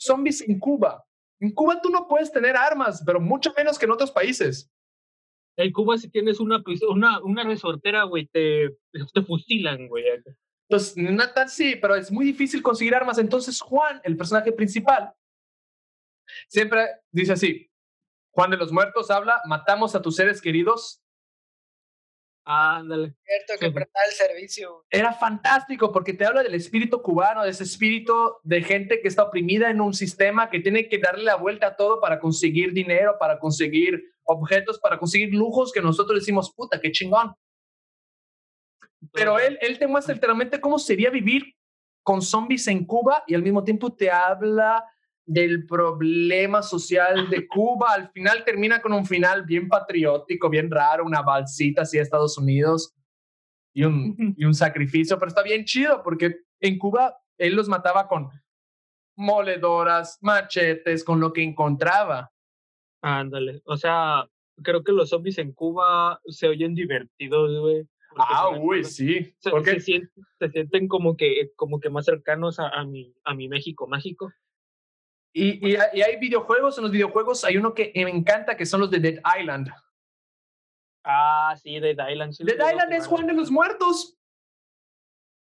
zombies en Cuba. En Cuba tú no puedes tener armas, pero mucho menos que en otros países. En Cuba si tienes una, una, una resortera, güey, te, te fusilan, güey. Entonces, no tan sí, pero es muy difícil conseguir armas. Entonces, Juan, el personaje principal, Siempre dice así, Juan de los Muertos habla, matamos a tus seres queridos. Ándale. Cierto que Sí. el servicio. Era fantástico porque te habla del espíritu cubano, de ese espíritu de gente que está oprimida en un sistema que tiene que darle la vuelta a todo para conseguir dinero, para conseguir objetos, para conseguir lujos que nosotros decimos, puta, qué chingón. Pero él, él te muestra literalmente cómo sería vivir con zombies en Cuba y al mismo tiempo te habla del problema social de Cuba. Al final termina con un final bien patriótico, bien raro, una balsita así a Estados Unidos y un, y un sacrificio, pero está bien chido porque en Cuba él los mataba con moledoras, machetes, con lo que encontraba. Ándale. O sea, creo que los zombies en Cuba se oyen divertidos, güey. Ah, uy, sí. Se, Porque se sienten, se sienten como que, como que más cercanos a, a mi, a mi México mágico. Y, y, y hay videojuegos, en los videojuegos hay uno que me encanta, que son los de Dead Island. Ah, sí, Dead Island. sí Dead Island es. Juan de los Muertos.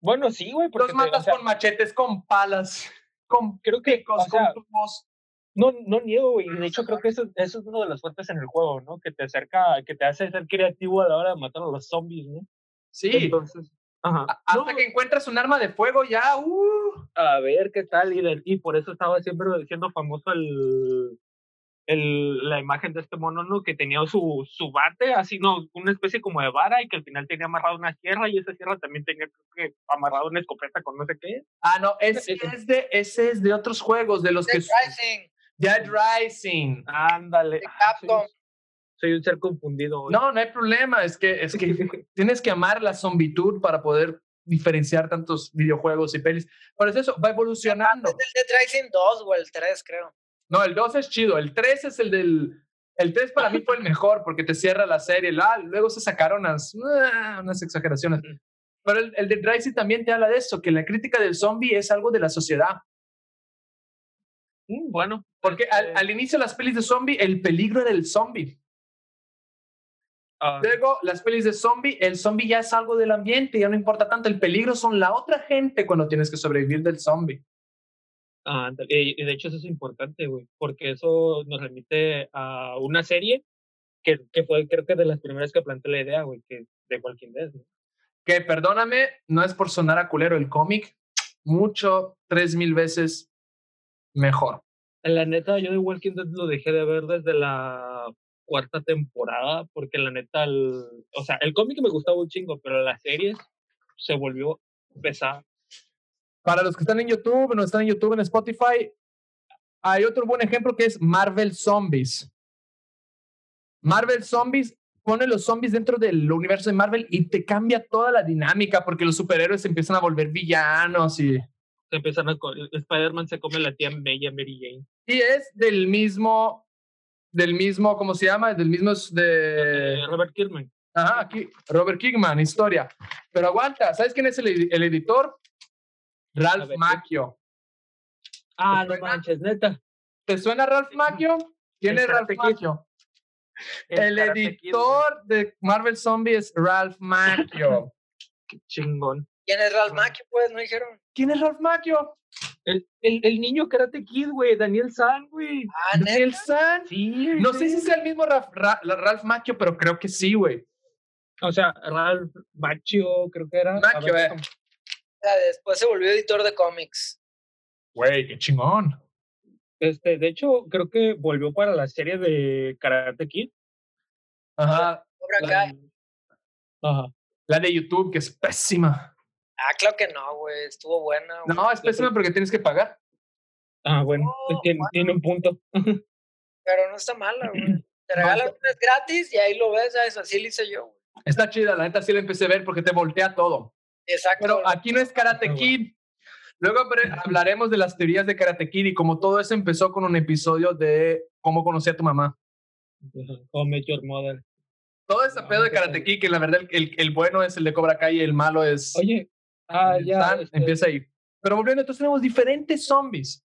Bueno, sí, güey, Los o matas sea, con machetes, con palas, con creo que, picos, o sea, con tubos. no, no niego, güey. De hecho, creo que eso, eso es uno de los fuertes en el juego, ¿no? Que te acerca, que te hace ser creativo a la hora de matar a los zombies, ¿no? Sí, Entonces, ajá. hasta No, que encuentras un arma de fuego ya, uh, a ver qué tal, y, y por eso estaba siempre siendo famoso el, el, la imagen de este mono, ¿no? Que tenía su, su bate, así, no, una especie como de vara, y que al final tenía amarrado una sierra, y esa sierra también tenía creo que amarrado una escopeta con no sé qué. Ah, no, ese es de, ese es de otros juegos, de los que... Dead Rising, Dead Rising. Ándale. de ah, Capcom. Soy, un ser confundido. hoy. No, no hay problema, es que, es que tienes que amar la zombitud para poder diferenciar tantos videojuegos y pelis. Por eso, va evolucionando. Es del Dead Rising 2 o el 3, creo. No, el 2 es chido, el 3 es el del... El 3 para mí fue el mejor porque te cierra la serie. La, luego se sacaron unas, ah, unas exageraciones. Pero el, el de Rising también te habla de eso, que la crítica del zombie es algo de la sociedad. Mm, bueno. Porque al, este, al inicio de las pelis de zombie, el peligro era el zombie. Ah, Luego, las pelis de zombie, el zombie ya es algo del ambiente, ya no importa tanto. El peligro son la otra gente cuando tienes que sobrevivir del zombie. ah, y de hecho eso es importante, güey, porque eso nos remite a una serie que, que fue creo que de las primeras que planteé la idea, güey, que de Walking Dead, ¿no? Que perdóname, no es por sonar a culero el cómic, mucho, tres mil veces mejor. La neta, yo de Walking Dead lo dejé de ver desde la cuarta temporada, porque la neta, el, o sea, el cómic me gustaba un chingo, pero la serie se volvió pesada. Para los que están en YouTube, no están en YouTube, en Spotify, hay otro buen ejemplo que es Marvel Zombies. Marvel Zombies pone los zombies dentro del universo de Marvel y te cambia toda la dinámica porque los superhéroes se empiezan a volver villanos y, Se empiezan a, co- Spider-Man se come la tía May y Mary Jane. y es del mismo, del mismo, ¿cómo se llama? Del mismo es de... Eh, Robert Kirkman. Ajá, aquí, Robert Kickman, historia. Pero aguanta, ¿sabes quién es el, el editor? Ralph Macchio. Ah, no manches, neta. ¿Te suena Ralph Macchio? ¿Quién es Ralph. Macchio? El, editor de Marvel Zombie es Ralph Macchio. Qué chingón. ¿Quién es Ralph. Macchio? Pues no dijeron. ¿Quién es Ralph Macchio? El, el, el niño Karate Kid, güey, Daniel San, güey. Ah, Daniel. San. Sí, No sé si sea el mismo Ralph, Ra- Ralph Macchio, pero creo que sí, güey. O sea, Ralph Macchio, creo que era. Macchio, ver, eh. déjame- O sea, después se volvió editor de cómics. Güey, qué chingón. Este, de hecho, creo que volvió para la serie de Karate Kid. Ajá. Cobra Kai. Ajá. La de YouTube, que es pésima. Ah, claro que no, güey. Estuvo buena. güey. No, es pésima porque tienes que pagar. Ah, bueno, No, tiene, bueno. tiene un punto. Pero no está mala, güey. Te No, regalan un mes gratis y ahí lo ves, ¿sabes? Así lo hice yo, güey. Está chida, la neta sí la empecé a ver porque te voltea todo. Exacto. Pero aquí no es Karate Ah, bueno. Kid. Luego hablaremos de las teorías de Karate Kid y como todo eso empezó con un episodio de cómo conocí a tu mamá. How Met Your Mother. Todo ese Ah, pedo de Karate. Kid, que la verdad el, el- el bueno es el de Cobra Kai y el malo es... Oye, ah, ya. Stan, este, Empieza ahí. Pero volviendo, entonces tenemos diferentes zombies.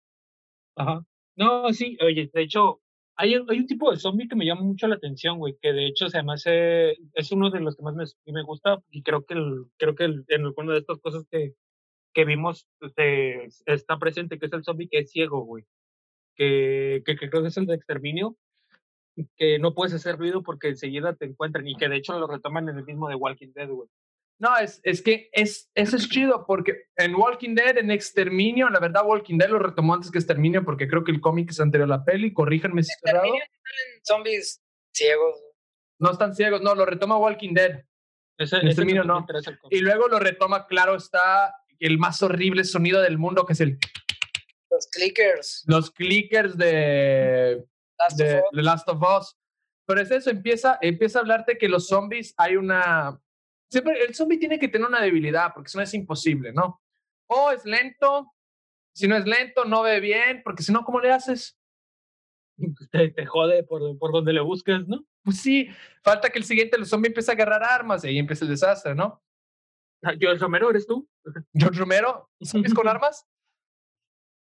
Ajá. No, sí, oye, de hecho, hay, un- hay un tipo de zombie que me llama mucho la atención, güey, que de hecho se me hace, es uno de los que más me, me gusta y creo que, el, creo que el- en alguna de estas cosas que, que vimos este, está presente, que es el zombie que es ciego, güey. que, que, que creo que es el de exterminio, que no puedes hacer ruido porque enseguida te encuentran y que de hecho lo retoman en el mismo de Walking Dead, güey. No, es, es que es, eso es chido porque en Walking Dead, en Exterminio, la verdad Walking Dead lo retomó antes que Exterminio porque creo que el cómic es anterior a la peli, corríjanme si estoy. Exterminio salen zombies ciegos. No están ciegos, no, lo retoma Walking Dead. Ese, En ese exterminio no. Y luego lo retoma, claro, está el más horrible sonido del mundo, que es el Los clickers. los clickers de, Last of de Us. The Last of Us. Pero es eso, empieza, empieza a hablarte que los zombies hay una... Siempre el zombie tiene que tener una debilidad, porque si no es imposible, ¿no? O es lento, si no es lento, no ve bien, porque si no, ¿cómo le haces? Te, te jode por, por donde le buscas, ¿no? Pues sí, falta que el siguiente el zombie empiece a agarrar armas y ahí empieza el desastre, ¿no? Ah, el Romero, ¿eres tú? George Romero, zombies con armas.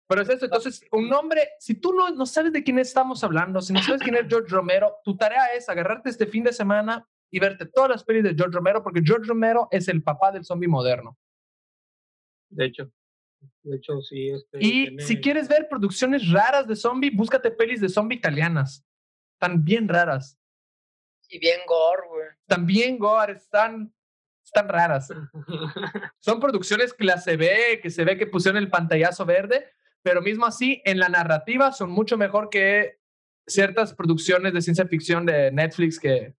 Pero es eso, entonces, un nombre, si tú no, no sabes de quién estamos hablando, si no sabes quién es George Romero, tu tarea es agarrarte este fin de semana y verte todas las pelis de George Romero, porque George Romero es el papá del zombie moderno. De hecho. De hecho, sí. Este, Y tiene- si quieres ver producciones raras de zombie, búscate pelis de zombie italianas. Están bien raras. Y bien gore, güey. También gore, están, están raras. Son producciones clase B, que se ve que pusieron el pantallazo verde, pero mismo así, en la narrativa son mucho mejor que ciertas producciones de ciencia ficción de Netflix que...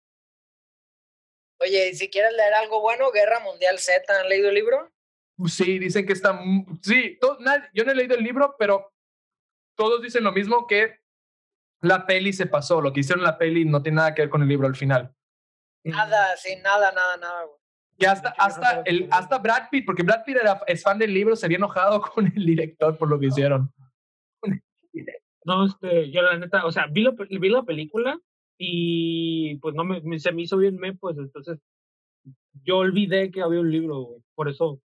Oye, y si quieres leer algo bueno, Guerra Mundial Z, ¿han leído el libro? pues, Sí, dicen que están... Sí, to- nadie- yo no he leído el libro, pero todos dicen lo mismo que la peli se pasó. Lo que hicieron en la peli no tiene nada que ver con el libro al final. Nada, sí, nada, nada, nada, güey. Y hasta, hasta, el, hasta Brad Pitt, porque Brad Pitt era, es fan del libro, se había enojado con el director por lo que hicieron. No, este, yo la neta, o sea, vi la, pe- vi la película y pues no me, me- se me hizo bien me, pues entonces yo olvidé que había un libro, güey. Por eso,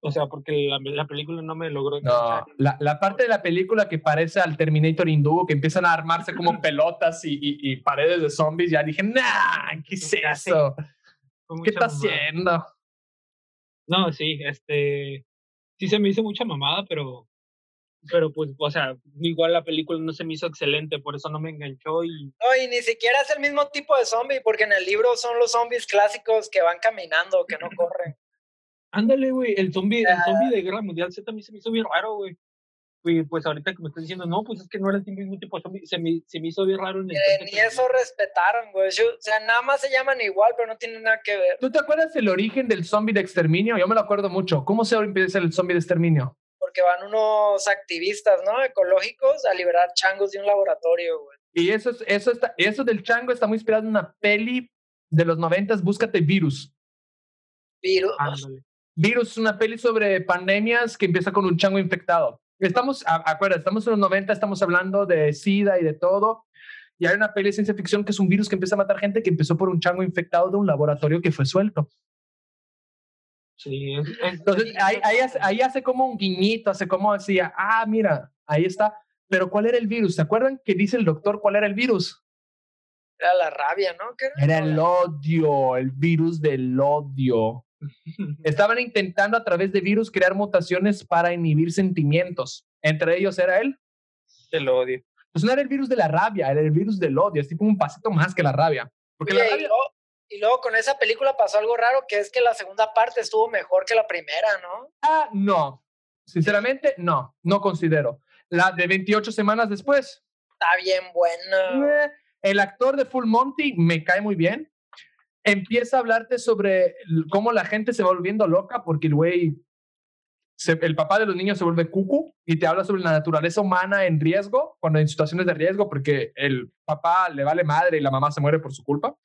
o sea, porque la, la película no me logró No, la, la parte de la película que parece al Terminator hindú, que empiezan a armarse como pelotas y, y- y paredes de zombies, ya dije, nah, ¿qué es eso? ¿Qué está haciendo? No, sí, este, sí se me hizo mucha mamada, pero, pero pues, o sea, igual la película no se me hizo excelente, por eso no me enganchó y No, y ni siquiera es el mismo tipo de zombie, porque en el libro son los zombies clásicos que van caminando, que no corren. Ándale, güey, el zombie, el Ah. zombie de Guerra Mundial Z también se me hizo bien raro, güey. Y pues ahorita que me estás diciendo, no, pues es que no era el mismo tipo de zombie, se me, se me hizo bien raro en el Eh, ni eso respetaron, güey. O sea, nada más se llaman igual, pero no tienen nada que ver. ¿Tú te acuerdas el origen del zombie de exterminio? Yo me lo acuerdo mucho. ¿Cómo se empieza el zombie de exterminio? Porque van unos activistas, ¿no? Ecológicos a liberar changos de un laboratorio, güey. Y eso, es- eso, está, eso del chango está muy inspirado en una peli de los noventas, Búscate Virus. Virus. Virus es una peli sobre pandemias que empieza con un chango infectado. Estamos, acuérdate, estamos en los 90, estamos hablando de SIDA y de todo. Y hay una peli de ciencia ficción que es un virus que empieza a matar gente que empezó por un chango infectado de un laboratorio que fue suelto. Sí, es, es- Entonces ahí, ahí, hace, ahí hace como un guiñito, hace como decía, ah, mira, ahí está. Pero ¿cuál era el virus? ¿Se acuerdan que dice el doctor cuál era el virus? Era la rabia, ¿no? ¿Qué Era el odio, el virus del odio. Estaban intentando a través de virus crear mutaciones para inhibir sentimientos. Entre ellos era él. te lo odio. Pues no era el virus de la rabia, era el virus del odio. Es tipo un pasito más que la rabia. Porque la Oye, rabia, y luego con esa película pasó algo raro, que es que la segunda parte estuvo mejor que la primera, ¿no? ah, no. Sinceramente, no, no considero. La de 28 semanas después, Está bien buena. Eh, El actor de Full Monty me cae muy bien. Empieza a hablarte sobre cómo la gente se va volviendo loca porque el güey, el papá de los niños se vuelve cucu y te habla sobre la naturaleza humana en riesgo, cuando en situaciones de riesgo, porque el papá le vale madre y la mamá se muere por su culpa.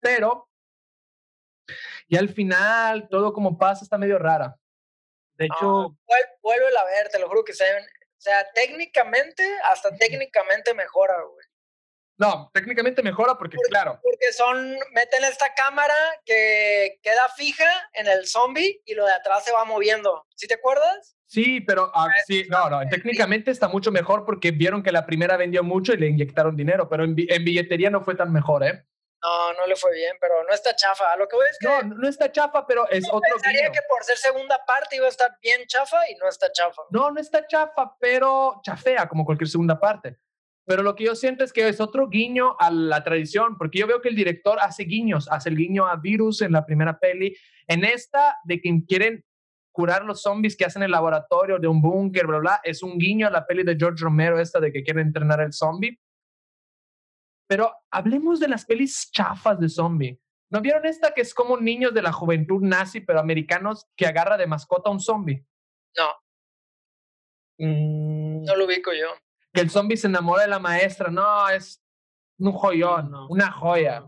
Pero, y al final, todo como pasa está medio rara. De hecho, vuel- vuélvela a ver, te lo juro que se ven- O sea, técnicamente, hasta técnicamente mejora, güey. No, técnicamente mejora porque, claro, Porque son, meten esta cámara que queda fija en el zombie y lo de atrás se va moviendo. ¿Sí te acuerdas? Sí, pero ah, sí, no, no, técnicamente está mucho mejor porque vieron que la primera vendió mucho y le inyectaron dinero, pero en, en billetería no fue tan mejor, ¿eh? No, no le fue bien, pero no está chafa. Lo que voy es que. No, no está chafa, pero es otro pensaría guiño. que por ser segunda parte iba a estar bien chafa y no está chafa. No, no está chafa, pero chafea como cualquier segunda parte. Pero lo que yo siento es que es otro guiño a la tradición, porque yo veo que el director hace guiños, hace el guiño a Virus en la primera peli, en esta de que quieren curar los zombies que hacen el laboratorio de un búnker, bla, bla, es un guiño a la peli de George Romero esta de que quieren entrenar el zombie. Pero hablemos de las pelis chafas de zombie. ¿No vieron esta que es como niños de la juventud nazi, pero americanos, que agarra de mascota a un zombie? No, Mm, no lo ubico yo. que el zombie se enamora de la maestra. No, es un joyón, No. una joya.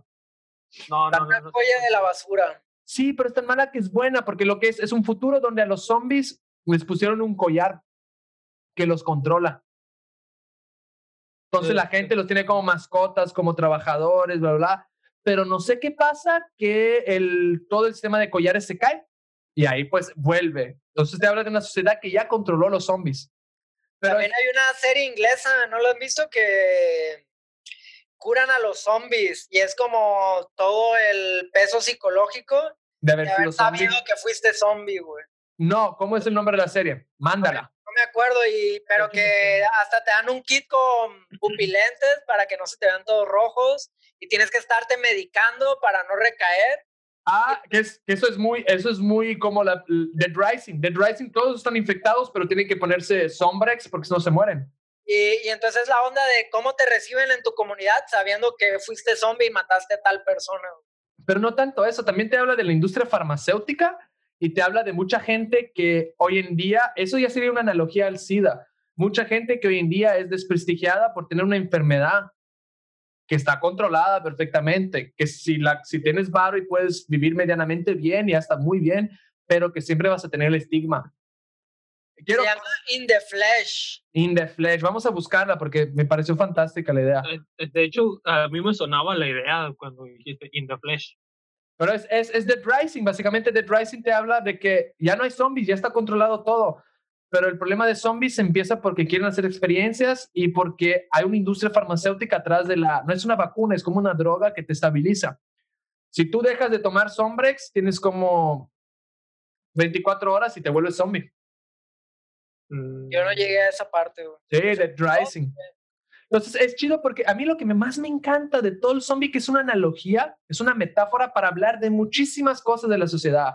No, no, no. Una no, joya de la basura. Sí, pero es tan mala que es buena, porque lo que es es un futuro donde a los zombies les pusieron un collar que los controla. Entonces la gente los tiene como mascotas, como trabajadores, bla, bla, bla. Pero no sé qué pasa que el, todo el sistema de collares se cae y ahí pues vuelve. Entonces te habla de una sociedad que ya controló los zombies. Pero También hay una serie inglesa, ¿no lo han visto? Que curan a los zombies y es como todo el peso psicológico de de haber sido haber zombies. sabido que fuiste zombie, güey. No, ¿cómo es el nombre de la serie? Mándala. Me acuerdo, y, pero que hasta te dan un kit con pupilentes para que no se te vean todos rojos y tienes que estarte medicando para no recaer. Ah, que, es, que eso es muy, eso es muy como la Dead Rising. Dead Rising, todos están infectados, pero tienen que ponerse Sombrex porque si no se mueren. Y, y entonces la onda de cómo te reciben en tu comunidad sabiendo que fuiste zombie y mataste a tal persona. Pero no tanto eso, también te habla de la industria farmacéutica y te habla de mucha gente que hoy en día, eso ya sería una analogía al SIDA, mucha gente que hoy en día es desprestigiada por tener una enfermedad que está controlada perfectamente, que si, la, si tienes varo y puedes vivir medianamente bien y hasta muy bien, pero que siempre vas a tener el estigma. Quiero Se llama In the Flesh. In the Flesh, vamos a buscarla porque me pareció fantástica la idea. Eh, De hecho, a mí me sonaba la idea cuando dijiste In the Flesh. Pero es, es, es Dead Rising, básicamente Dead Rising te habla de que ya no hay zombies, ya está controlado todo. Pero el problema de zombies empieza porque quieren hacer experiencias y porque hay una industria farmacéutica atrás de la... No es una vacuna, es como una droga que te estabiliza. Si tú dejas de tomar Sombrex, tienes como 24 horas y te vuelves zombie. Mm, Yo no llegué a esa parte, güey. Sí, Dead Rising. Entonces es chido porque a mí lo que más me encanta de todo el zombie, que es una analogía, es una metáfora para hablar de muchísimas cosas de la sociedad.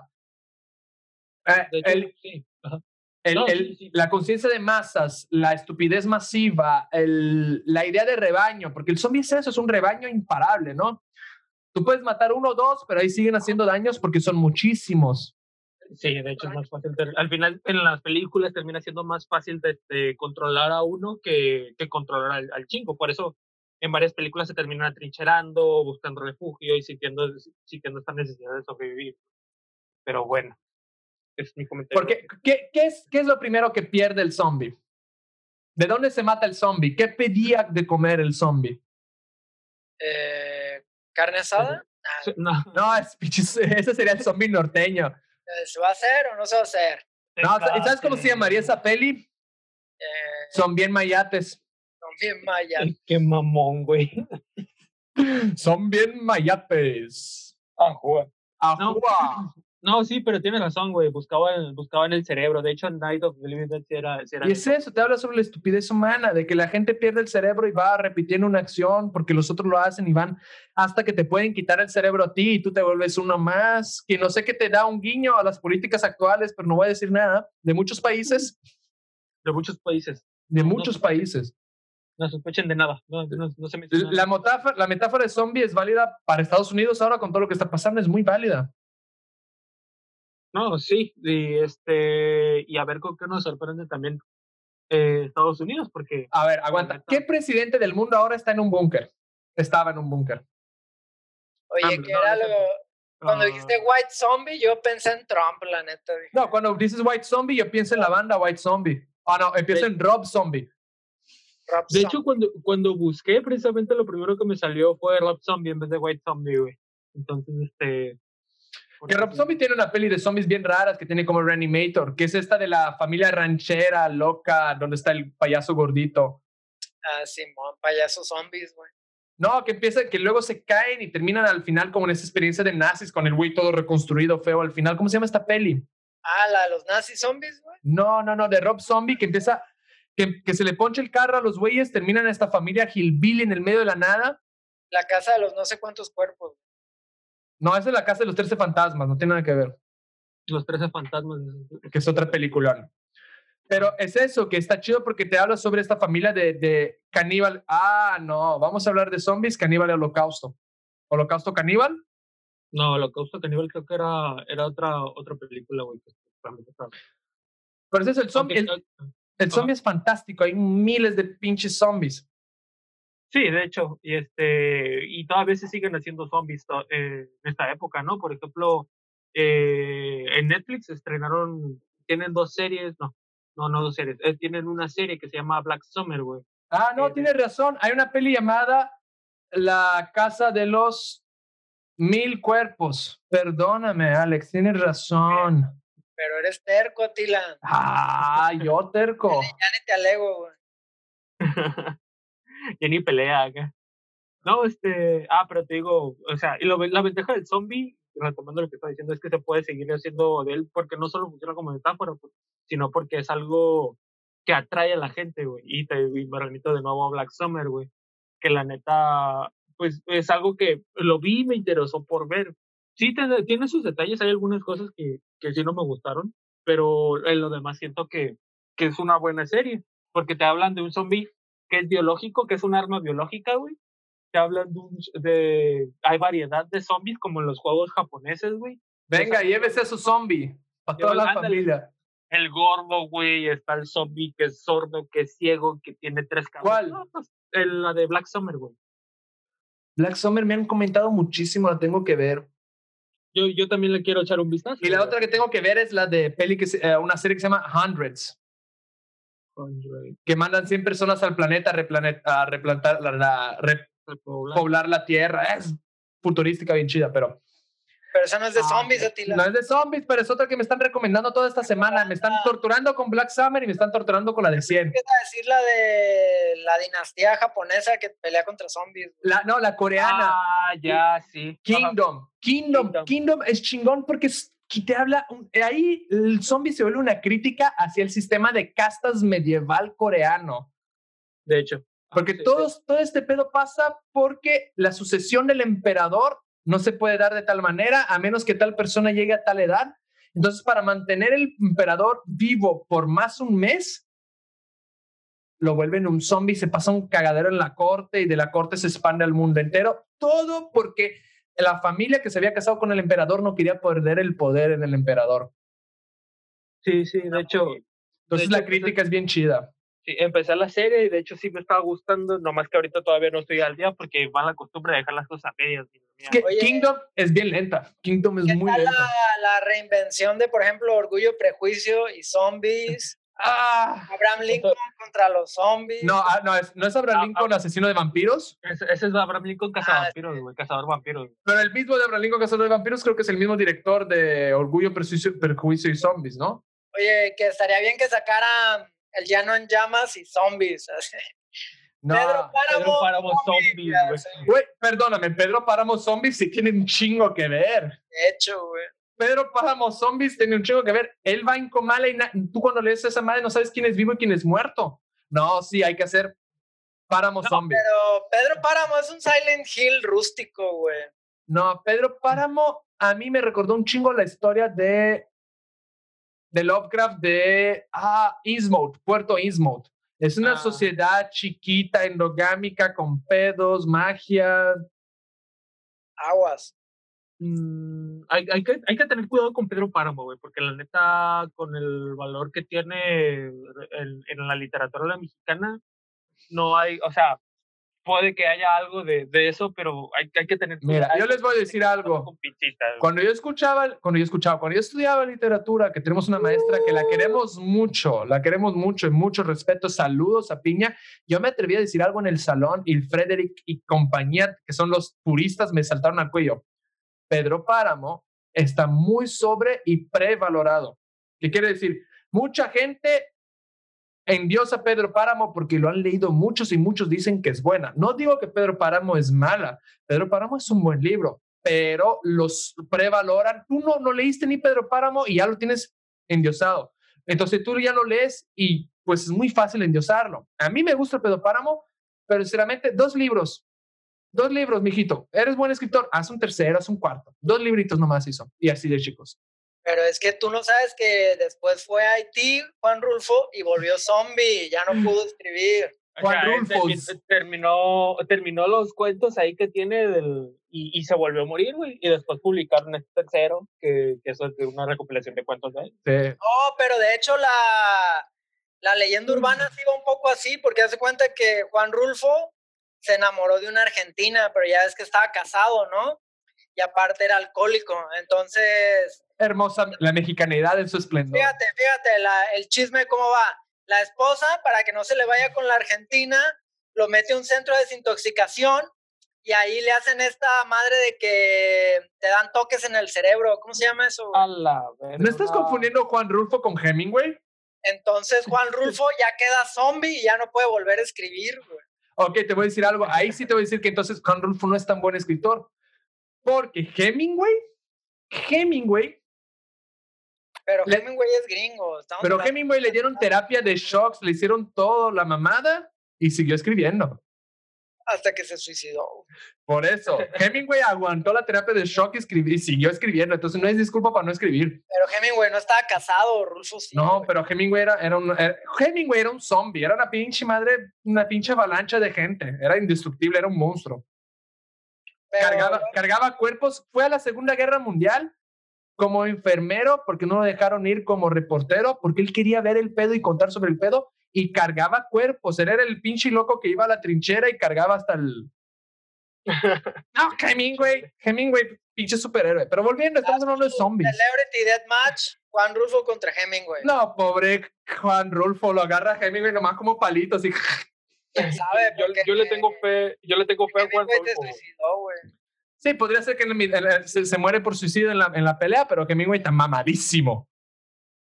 Eh, De hecho, el- sí. ajá. el- No, sí, el- sí, sí. La conciencia de masas, la estupidez masiva, el- la idea de rebaño, porque el zombie es eso, es un rebaño imparable, ¿no? Tú puedes matar uno o dos, pero ahí siguen haciendo daños porque son muchísimos. Sí, de hecho es más fácil. ter- Al final, en las películas termina siendo más fácil de, de controlar a uno que, que controlar al, al chingo. Por eso, en varias películas se terminan atrincherando, buscando refugio y sintiendo, sintiendo esta necesidad de sobrevivir. Pero bueno, es mi comentario. Porque, ¿qué, qué es, ¿qué es lo primero que pierde el zombie? ¿De dónde se mata el zombie? ¿Qué pedía de comer el zombie? Eh, ¿Carne asada? Sí, No, No, es, ese sería el zombie norteño. ¿Se va a hacer o no se va a hacer? No, ¿y ¿Sabes cómo se llamaría esa peli? Eh, Son bien mayates. son bien mayas. Ay, Qué mamón, güey. Son bien mayates. No. Ajúa. No, sí, pero tienes razón, güey. Buscaban, buscaban el cerebro. De hecho, Night of the Living Dead era, era Y es eso, te habla sobre la estupidez humana, de que la gente pierde el cerebro y va repitiendo una acción porque los otros lo hacen y van hasta que te pueden quitar el cerebro a ti y tú te vuelves uno más, que no sé qué te da un guiño a las políticas actuales, pero no voy a decir nada, de muchos países, de muchos países. de No, no muchos países. No sospechen de nada. No, no, no se menciona La metáfora, la metáfora de zombie es válida para Estados Unidos ahora con todo lo que está pasando, es muy válida. No, sí. Y, este, y a ver con qué nos sorprende también eh, Estados Unidos, porque A ver, aguanta. ¿Qué presidente del mundo ahora está en un búnker? Estaba en un búnker. Oye, Ah, que no, era lo... Cuando ah, dijiste White Zombie, yo pensé en Trump, la neta. dije, No, cuando dices White Zombie, yo pienso en la banda White Zombie. Ah, no, empiezo De- en Rob Zombie. Rob De Zombie. hecho, cuando, cuando busqué, precisamente lo primero que me salió fue Rob Zombie en vez de White Zombie, güey. Entonces, este. Que Rob. Zombie tiene una peli de zombies bien raras que tiene como Reanimator, que es esta de la familia ranchera loca, donde está el payaso gordito. Ah, Simón, payasos zombies, güey. No, que empieza, que luego se caen y terminan al final como en esa experiencia de nazis con el güey todo reconstruido, feo al final. ¿Cómo se llama esta peli? Ah, la de los nazis zombies, güey. No, no, no, de Rob Zombie, que empieza, que, que se le ponche el carro a los güeyes, terminan esta familia Hillbilly en el medio de la nada. La casa de los no sé cuántos cuerpos. No, esa es la casa de los 13 fantasmas, no tiene nada que ver, Los 13 fantasmas. que es otra película. Pero es eso, que está chido porque te habla sobre esta familia de, de caníbal. Ah, no, vamos a hablar de zombies, caníbal y holocausto. ¿Holocausto caníbal? No, Holocausto Caníbal creo que era, era otra, otra película, güey. Pero es el zombie. El, Aunque- el zombie es fantástico, hay miles de pinches zombies. Sí, de hecho, y este, y todavía se siguen haciendo zombies to- eh, en esta época, ¿no? Por ejemplo, eh, en Netflix estrenaron, tienen dos series, no, no, no dos series, eh, tienen una serie que se llama Black Summer, güey. Ah, no, Eh, tienes razón. Hay una peli llamada La Casa de los Mil Cuerpos. Perdóname, Alex, tienes razón. Pero eres terco, Atila. Ah, yo terco. Ya ni te alego, güey. ya ni pelea acá. No, este, ah, pero te digo, o sea, y lo, la ventaja del zombie, retomando lo que estaba diciendo, es que se puede seguir haciendo de él porque no solo funciona como metáfora, pues, sino porque es algo que atrae a la gente, güey. Y, te, y me remito de nuevo a Black Summer, güey. Que la neta, pues es algo que lo vi y me interesó por ver. Sí, te- tiene sus detalles, hay algunas cosas que, que sí no me gustaron, pero en lo demás siento que, que es una buena serie, porque te hablan de un zombie que es biológico, que es un arma biológica, güey. Te hablan de, un, de hay variedad de zombies como en los juegos japoneses, güey. Venga, llévese a su zombie. Para toda la familia. El gordo, güey, está el zombie que es sordo, que es ciego, que tiene tres cabezas. ¿Cuál? Pues, el- la de Black Summer, güey. Black Summer me han comentado muchísimo, la tengo que ver. Yo, yo también le quiero echar un vistazo. Y la güey. otra que tengo que ver es la de peli, que eh, una serie que se llama Hundreds, que mandan 100 personas al planeta a, replanet- a replantar, la, la- la Tierra. Es futurística, bien chida, pero Pero eso no es de Ah, zombies, Atila. no es de zombies, pero es otra que me están recomendando toda esta semana. Me están torturando con Black Summer y me están torturando con la de 100. Empieza a decir la de la dinastía japonesa que pelea contra zombies. La, no, la coreana. Ah, ya, sí. Kingdom. Kingdom. Kingdom. Kingdom es chingón porque es- que te habla. ahí el zombie se vuelve una crítica hacia el sistema de castas medieval coreano. De hecho. Porque sí, todo este pedo pasa porque la sucesión del emperador no se puede dar de tal manera a menos que tal persona llegue a tal edad. Entonces, para mantener el emperador vivo por más un mes, lo vuelven un zombie, se pasa un cagadero en la corte y de la corte se expande al mundo entero. Todo porque la familia que se había casado con el emperador no quería perder el poder en el emperador. Sí, sí, de hecho. Entonces, De la crítica es bien chida. Sí, empecé la serie y de hecho sí me estaba gustando, nomás que ahorita todavía no estoy al día porque va la costumbre de dejar las cosas a medias. Es que Oye. Kingdom es bien lenta. Kingdom es ¿Qué muy tal lenta. la, la reinvención de, por ejemplo, Orgullo, Prejuicio y Zombies? Ah. Abraham Lincoln contra los zombies. No, ah, no, es, no es Abraham Ah, Lincoln, asesino de vampiros, Ese, ese es Abraham Lincoln Ah, cazavampiros, güey, cazador vampiros. pero el mismo de Abraham Lincoln, cazador de vampiros, creo que es el mismo director de Orgullo, Prejuicio, Perjuicio y Zombies, ¿no? Oye, que estaría bien que sacaran El Llano en Llamas y Zombies. así. No. Pedro Páramo, Pedro Páramo zombies. Güey, perdóname, Pedro Páramo Zombies sí tiene un chingo que ver. De hecho, güey. Pedro Páramo Zombies tiene un chingo que ver. Él va en Comala y tú cuando lees esa madre no sabes quién es vivo y quién es muerto. No, sí, hay que hacer Páramo Zombies. Pero Pedro Páramo es un Silent Hill rústico, güey. No, Pedro Páramo a mí me recordó un chingo la historia de de Lovecraft de ah, Innsmouth, Puerto Innsmouth. Es una Ah. sociedad chiquita, endogámica, con pedos, magia. Aguas. Mm, hay, hay, que, hay que tener cuidado con Pedro Páramo, güey, porque la neta, con el valor que tiene en, en la literatura mexicana, no hay, o sea, puede que haya algo de, de eso, pero hay, hay que tener Mira, yo les voy a decir algo. Cuando yo escuchaba, cuando yo escuchaba, cuando yo estudiaba literatura, que tenemos una maestra que la queremos mucho, la queremos mucho y mucho respeto, saludos a Piña, yo me atreví a decir algo en el salón y Frederick y compañía, que son los puristas, me saltaron al cuello. Pedro Páramo está muy sobre y prevalorado. ¿Qué quiere decir? Mucha gente endiosa Pedro Páramo porque lo han leído muchos y muchos dicen que es buena. No digo que Pedro Páramo es mala. Pedro Páramo es un buen libro, pero los prevaloran. Tú no, no leíste ni Pedro Páramo y ya lo tienes endiosado. Entonces tú ya lo lees y pues es muy fácil endiosarlo. A mí me gusta Pedro Páramo, pero sinceramente dos libros. Dos libros, mijito. Eres buen escritor, haz un tercero, haz un cuarto. Dos libritos nomás hizo. Y así de chicos. Pero es que tú no sabes que después fue a Haití Juan Rulfo y volvió zombie, ya no pudo escribir. Juan Rulfo. Terminó, terminó los cuentos ahí que tiene del, y, y se volvió a morir, güey. Y después publicaron este tercero, que, que eso es una recopilación de cuentos de él. Sí. No, pero de hecho la, la leyenda urbana sí va un poco así, porque hace cuenta que Juan Rulfo se enamoró de una argentina, pero ya es que estaba casado, ¿no? Y aparte era alcohólico, entonces Hermosa la mexicanidad en su esplendor. Fíjate, fíjate, la, el chisme cómo va. La esposa, para que no se le vaya con la Argentina, lo mete a un centro de desintoxicación y ahí le hacen esta madre de que te dan toques en el cerebro. ¿Cómo se llama eso? A la verga. ¿No estás confundiendo Juan Rulfo con Hemingway? Entonces Juan Rulfo ya queda zombie y ya no puede volver a escribir, güey. Ok, te voy a decir algo. Ahí sí te voy a decir que entonces Juan Rulfo no es tan buen escritor. Porque Hemingway, Hemingway, Pero Le- Hemingway es gringo. estamos pero Hemingway le dieron terapia de shocks, le hicieron todo la mamada y siguió escribiendo. Hasta que se suicidó. Por eso, Hemingway aguantó la terapia de shock y, escribí- y siguió escribiendo. Entonces no es disculpa para no escribir. Pero Hemingway no estaba casado, Rulfo sí. No, güey. pero Hemingway era, era un era- Hemingway era un zombie, era una pinche madre, una pinche avalancha de gente. Era indestructible, era un monstruo. Pero- cargaba, cargaba cuerpos. Fue a la Segunda Guerra Mundial como enfermero porque no lo dejaron ir como reportero porque él quería ver el pedo y contar sobre el pedo y cargaba cuerpos. Él era el pinche loco que iba a la trinchera y cargaba hasta el... No, Hemingway, Hemingway, pinche superhéroe. Pero volviendo, estamos hablando de zombies. Celebrity Deathmatch, Juan Rulfo contra Hemingway. No, pobre Juan Rulfo, lo agarra a Hemingway nomás como palitos y ¿Quién sabe? Yo, le tengo fe, yo le tengo fe a Juan Rulfo. suicidó. Sí, podría ser que en el- en el- se, se muere por suicidio en la, en la pelea, pero Hemingway está mamadísimo.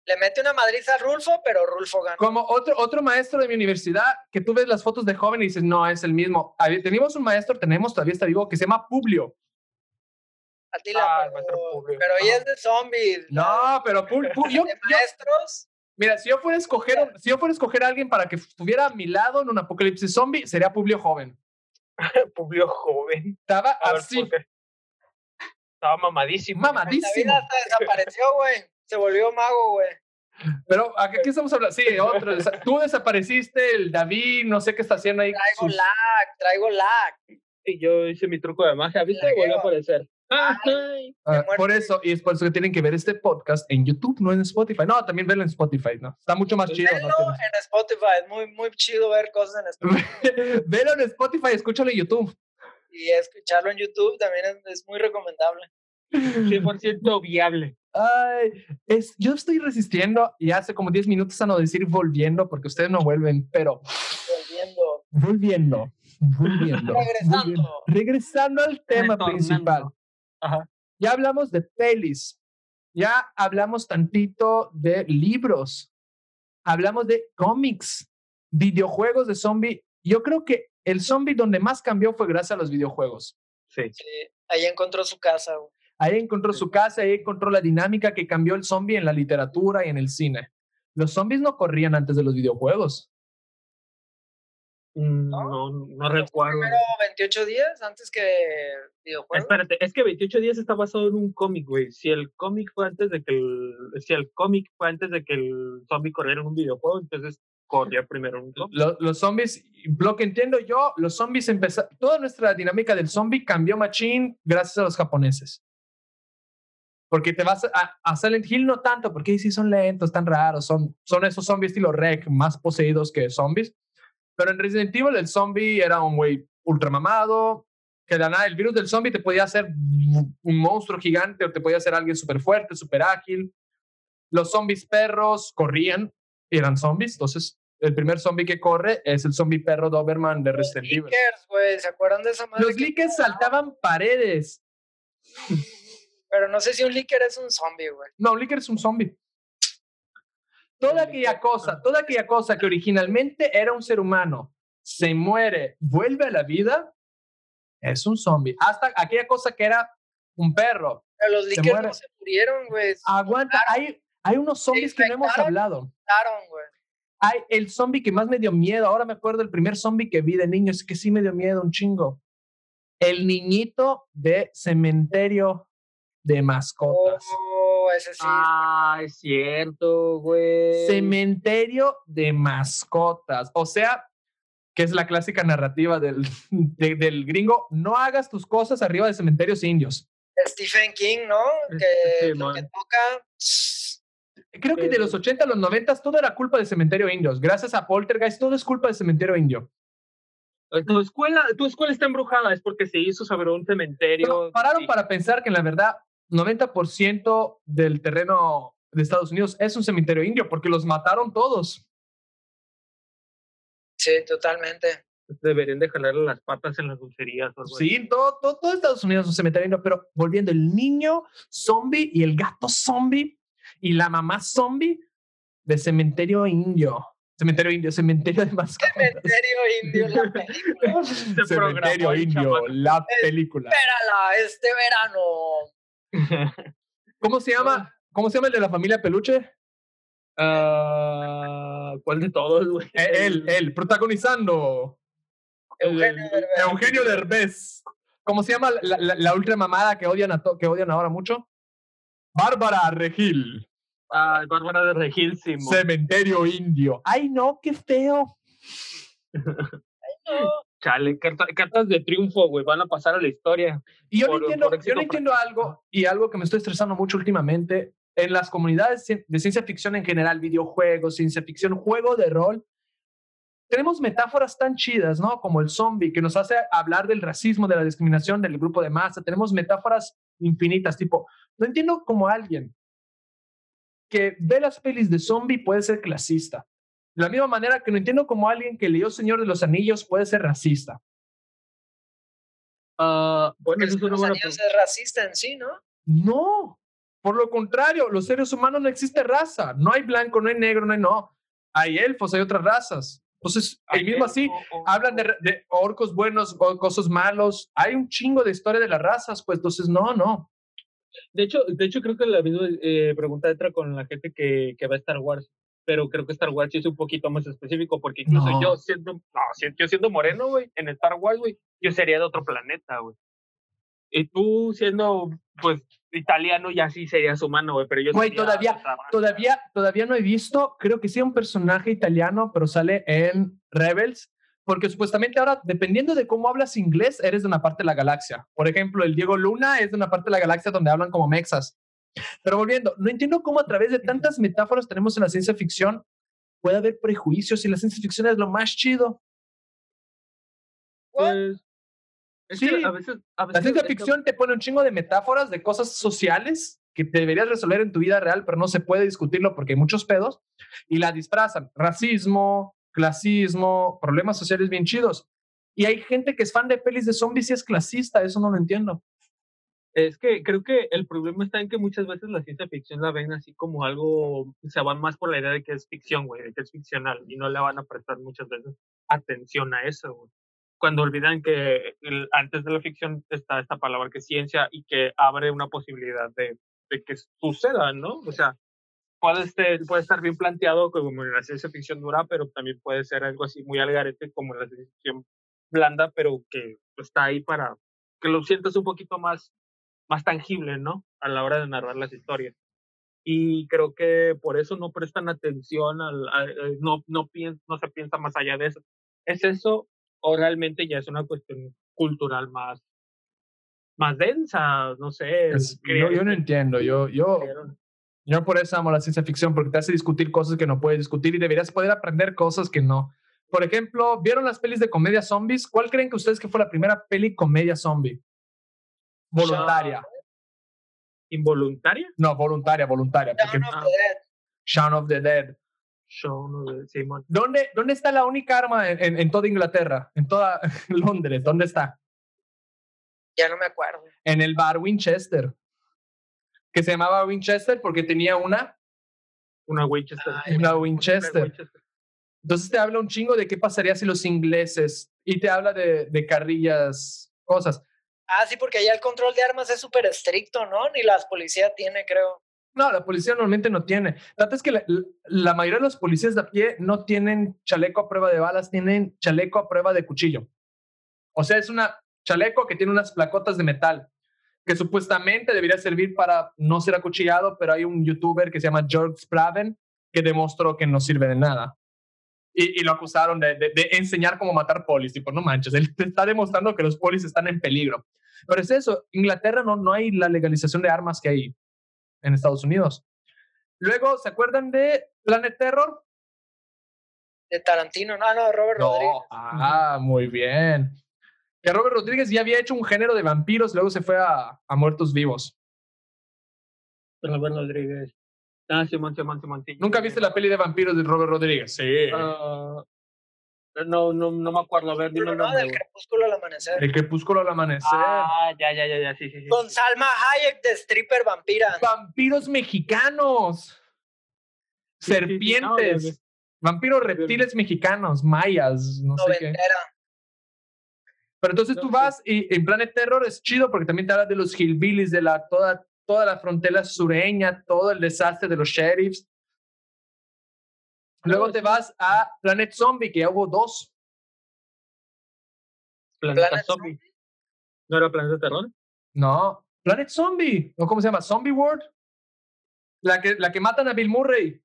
Le mete una madriza a Rulfo, pero Rulfo ganó. Como otro, otro maestro de mi universidad, que tú ves las fotos de joven y dices, no, es el mismo. Teníamos un maestro, tenemos, todavía está vivo, que se llama Publio. Atila, Ah, el pero, maestro Publio. pero ella es de zombies. No, pero Pu- Pu- yo, De maestros, mira, si yo fuera a escoger, si yo fuera a escoger a alguien para que estuviera a mi lado en un apocalipsis zombie, sería Publio joven. Publio joven. Estaba A así. Estaba mamadísimo. Mamadísimo. hasta desapareció, güey. Se volvió mago, güey. Pero ¿a qué, qué estamos hablando? Sí, otro. Tú desapareciste, el David, no sé qué está haciendo ahí. Traigo sus- lag, traigo lag. Y yo hice mi truco de magia. ¿Viste? La Volvió a aparecer. Ay. Ah, por eso, y es por eso que tienen que ver este podcast en YouTube, no en Spotify. No, también verlo en Spotify, ¿no? Está mucho más chido. ¿no? en Spotify. Es muy, muy chido ver cosas en Spotify. Velo en Spotify, escúchalo en YouTube. y escucharlo en YouTube también es, es muy recomendable. 100% viable. Ay, es, yo estoy resistiendo y hace como 10 minutos a no decir volviendo porque ustedes no vuelven, pero Volviendo. volviendo, volviendo. Regresando. volviendo. Regresando al tema Retornando. principal. Ajá. Ya hablamos de pelis, ya hablamos tantito de libros, hablamos de cómics, videojuegos de zombie. Yo creo que el zombie donde más cambió fue gracias a los videojuegos. Sí. Sí, ahí encontró su casa, güey. Ahí encontró su casa, ahí encontró la dinámica que cambió el zombie en la literatura y en el cine. Los zombies no corrían antes de los videojuegos. Mm, ¿No? No, no recuerdo. Primero 28 días antes que videojuegos. Espérate, es que 28 días está basado en un cómic, güey. Si el cómic fue antes de que el, si el cómic fue antes de que el zombie corriera en un videojuego, entonces corría primero un cómic. Lo- Los, zombies, lo que entiendo yo, los zombies empezaron, toda nuestra dinámica del zombie cambió machín gracias a los japoneses. Porque te vas a, a Silent Hill no tanto, porque sí son lentos, tan raros, son, son esos zombies estilo Rec, más poseídos que zombies. Pero en Resident Evil el zombie era un güey ultramamado, que de nada el virus del zombie te podía hacer un monstruo gigante o te podía hacer alguien súper fuerte, súper ágil. Los zombies perros corrían, eran zombies, entonces el primer zombie que corre es el zombie perro Doberman de Los Resident Evil. Lickers, güey, ¿se acuerdan de esa madre? Los lickers saltaban paredes. Pero no sé si un licker es un zombie, güey. No, un licker es un zombie. toda aquella cosa, toda aquella cosa que originalmente era un ser humano, se muere, vuelve a la vida, es un zombie. Hasta aquella cosa que era un perro. Pero los líquidos no se murieron, güey. Aguanta, hay, hay unos zombies que no hemos hablado. güey. Hay el zombie que más me dio miedo. Ahora me acuerdo el primer zombie que vi de niño, es que sí me dio miedo un chingo. El niñito de cementerio de mascotas. Oh, ese sí. Ah, es cierto, güey. Cementerio de mascotas. O sea, que es la clásica narrativa del, del gringo, no hagas tus cosas arriba de cementerios indios. Stephen King, ¿no? Que lo que toca... Creo que de los 80 a los 90 todo era culpa de cementerio indios. Gracias a Poltergeist, todo es culpa de cementerio indio. Tu escuela, tu escuela está embrujada, es porque se hizo sobre un cementerio. pararon para pensar que en la verdad 90% del terreno de Estados Unidos es un cementerio indio porque los mataron todos. Sí, totalmente. Deberían de jalarle las patas en las dulcerías. Sí, todo, todo, todo, Estados Unidos es un cementerio indio, pero volviendo, el niño zombie y el gato zombie y la mamá zombie de cementerio indio. Cementerio indio, cementerio de mascotas. Cementerio indio, la película. cementerio indio, la película. Espérala, este verano. ¿Cómo se llama? ¿Cómo se llama el de la familia Peluche? Uh, ¿Cuál de todos, güey? Eh, él, él, protagonizando. Eugenio Derbez. Eugenio Derbez. ¿Cómo se llama la, la, la ultra mamada que odian, a que odian ahora mucho? Bárbara Regil. Ah, Bárbara de Regil, sí. Cementerio indio. Ay, no, qué feo. Ay, no. Chale, cartas de triunfo, güey, van a pasar a la historia. Y yo no entiendo, yo no entiendo algo, y algo que me estoy estresando mucho últimamente, en las comunidades de ciencia ficción en general, videojuegos, ciencia ficción, juego de rol, tenemos metáforas tan chidas, ¿no? Como el zombie, que nos hace hablar del racismo, de la discriminación, del grupo de masa. Tenemos metáforas infinitas, tipo, no entiendo cómo alguien que ve las pelis de zombie puede ser clasista. De la misma manera que no entiendo cómo alguien que leyó Señor de los Anillos puede ser racista. Uh, bueno, eso los Anillos es racista en sí, ¿no? No, por lo contrario, los seres humanos no existe raza. No hay blanco, no hay negro, no hay no. Hay elfos, hay otras razas. Entonces, ahí mismo así, hablan de, de, orcos buenos, orcos malos. Hay un chingo de historia de las razas, pues entonces no, no. De hecho, de hecho creo que la misma eh, pregunta entra con la gente que, que va a Star Wars pero creo que Star Wars sí es un poquito más específico, porque incluso No. yo siendo, no, yo siendo moreno, güey, en Star Wars, güey, yo sería de otro planeta, güey. Y tú siendo, pues, italiano, ya sí serías humano, güey, pero yo Güey, todavía-. Todavía, todavía no he visto, creo que sí un personaje italiano, pero sale en Rebels, porque supuestamente ahora, dependiendo de cómo hablas inglés, eres de una parte de la galaxia. Por ejemplo, el Diego Luna es de una parte de la galaxia donde hablan como mexas. Pero volviendo, no entiendo cómo a través de tantas metáforas tenemos en la ciencia ficción puede haber prejuicios y la ciencia ficción es lo más chido. Pues, es Sí. que a veces, a La veces ciencia es- ficción te pone un chingo de metáforas de cosas sociales que deberías resolver en tu vida real, pero no se puede discutirlo porque hay muchos pedos y la disfrazan. Racismo, clasismo, problemas sociales bien chidos. Y hay gente que es fan de pelis de zombies y es clasista, eso no lo entiendo. Es que creo que el problema está en que muchas veces la ciencia ficción la ven así como algo, se van más por la idea de que es ficción, güey, de que es ficcional, y no le van a prestar muchas veces atención a eso. Cuando olvidan que antes de la ficción está esta palabra que es ciencia y que abre una posibilidad de, de que suceda, ¿no? O sea, puede, estar bien planteado como en la ciencia ficción dura, pero también puede ser algo así muy al garete como en la ciencia ficción blanda, pero que está ahí para que lo sientas un poquito más más tangible, ¿no? A la hora de narrar las historias. Y creo que por eso no prestan atención, al, a- eh, no, no, pien- no se piensa más allá de eso. ¿Es eso o realmente ya es una cuestión cultural más, más densa? No sé. Es- yo, yo no entiendo, yo, yo, yo por eso amo la ciencia ficción, porque te hace discutir cosas que no puedes discutir y deberías poder aprender cosas que no. Por ejemplo, ¿vieron las pelis de comedia zombies? ¿Cuál creen que ustedes que fue la primera peli comedia zombie? Voluntaria. ¿Involuntaria? No, voluntaria, voluntaria. Porque Dawn of Ah. the Dead. Shaun of the Dead. Simón. ¿Dónde, ¿Dónde está la única arma en, en- en toda Inglaterra? En toda Londres. ¿Dónde está? Ya no me acuerdo. En el bar Winchester. Que se llamaba Winchester porque tenía una Una Winchester. Ay, Una Una Winchester. Winchester. Entonces te habla un chingo de qué pasaría si los ingleses y te habla de, de carrillas, cosas. Ah, sí, porque allá el control de armas es súper estricto, ¿no? Ni las policías tiene, creo. No, la policía normalmente no tiene. Tanto es que la, la mayoría de los policías de a pie no tienen chaleco a prueba de balas, tienen chaleco a prueba de cuchillo. O sea, es una chaleco que tiene unas placotas de metal que supuestamente debería servir para no ser acuchillado, pero hay un youtuber que se llama George Spraven que demostró que no sirve de nada. Y, y lo acusaron de, de- de enseñar cómo matar polis. Tipo, no manches, él te está demostrando que los polis están en peligro. Pero es eso, Inglaterra no, no hay la legalización de armas que hay en Estados Unidos. Luego, ¿se acuerdan de Planet Terror? De Tarantino, no, no, de Robert Rodríguez. Ah, muy bien. Que Robert Rodríguez ya había hecho un género de vampiros, luego se fue a, a muertos vivos. Robert Rodríguez. Ah, Simón, Simón, Simón. sí. ¿Nunca viste la peli de vampiros de Robert Rodríguez? Sí. Ah, no, no, no me acuerdo. A ver, dime el ¿no? nombre. Del crepúsculo al amanecer. El crepúsculo al amanecer. Ah, ya, ya, ya, ya, sí, sí, sí. Con Salma Hayek de stripper vampira. Vampiros mexicanos. Sí, sí, sí, no, Serpientes. ya, ya. Vampiros reptiles mexicanos, mayas, no sé qué. Pero entonces tú No, sí. vas y en Planet Terror es chido porque también te habla de los hillbillies, de la, toda, toda la frontera sureña, todo el desastre de los sheriffs. Luego te vas a Planet Zombie, que ya hubo dos. Planeta Planet Zombie. ¿No era Planeta Terror? No, Planet Zombie, ¿o cómo se llama? Zombie World. La que, la que matan a Bill Murray.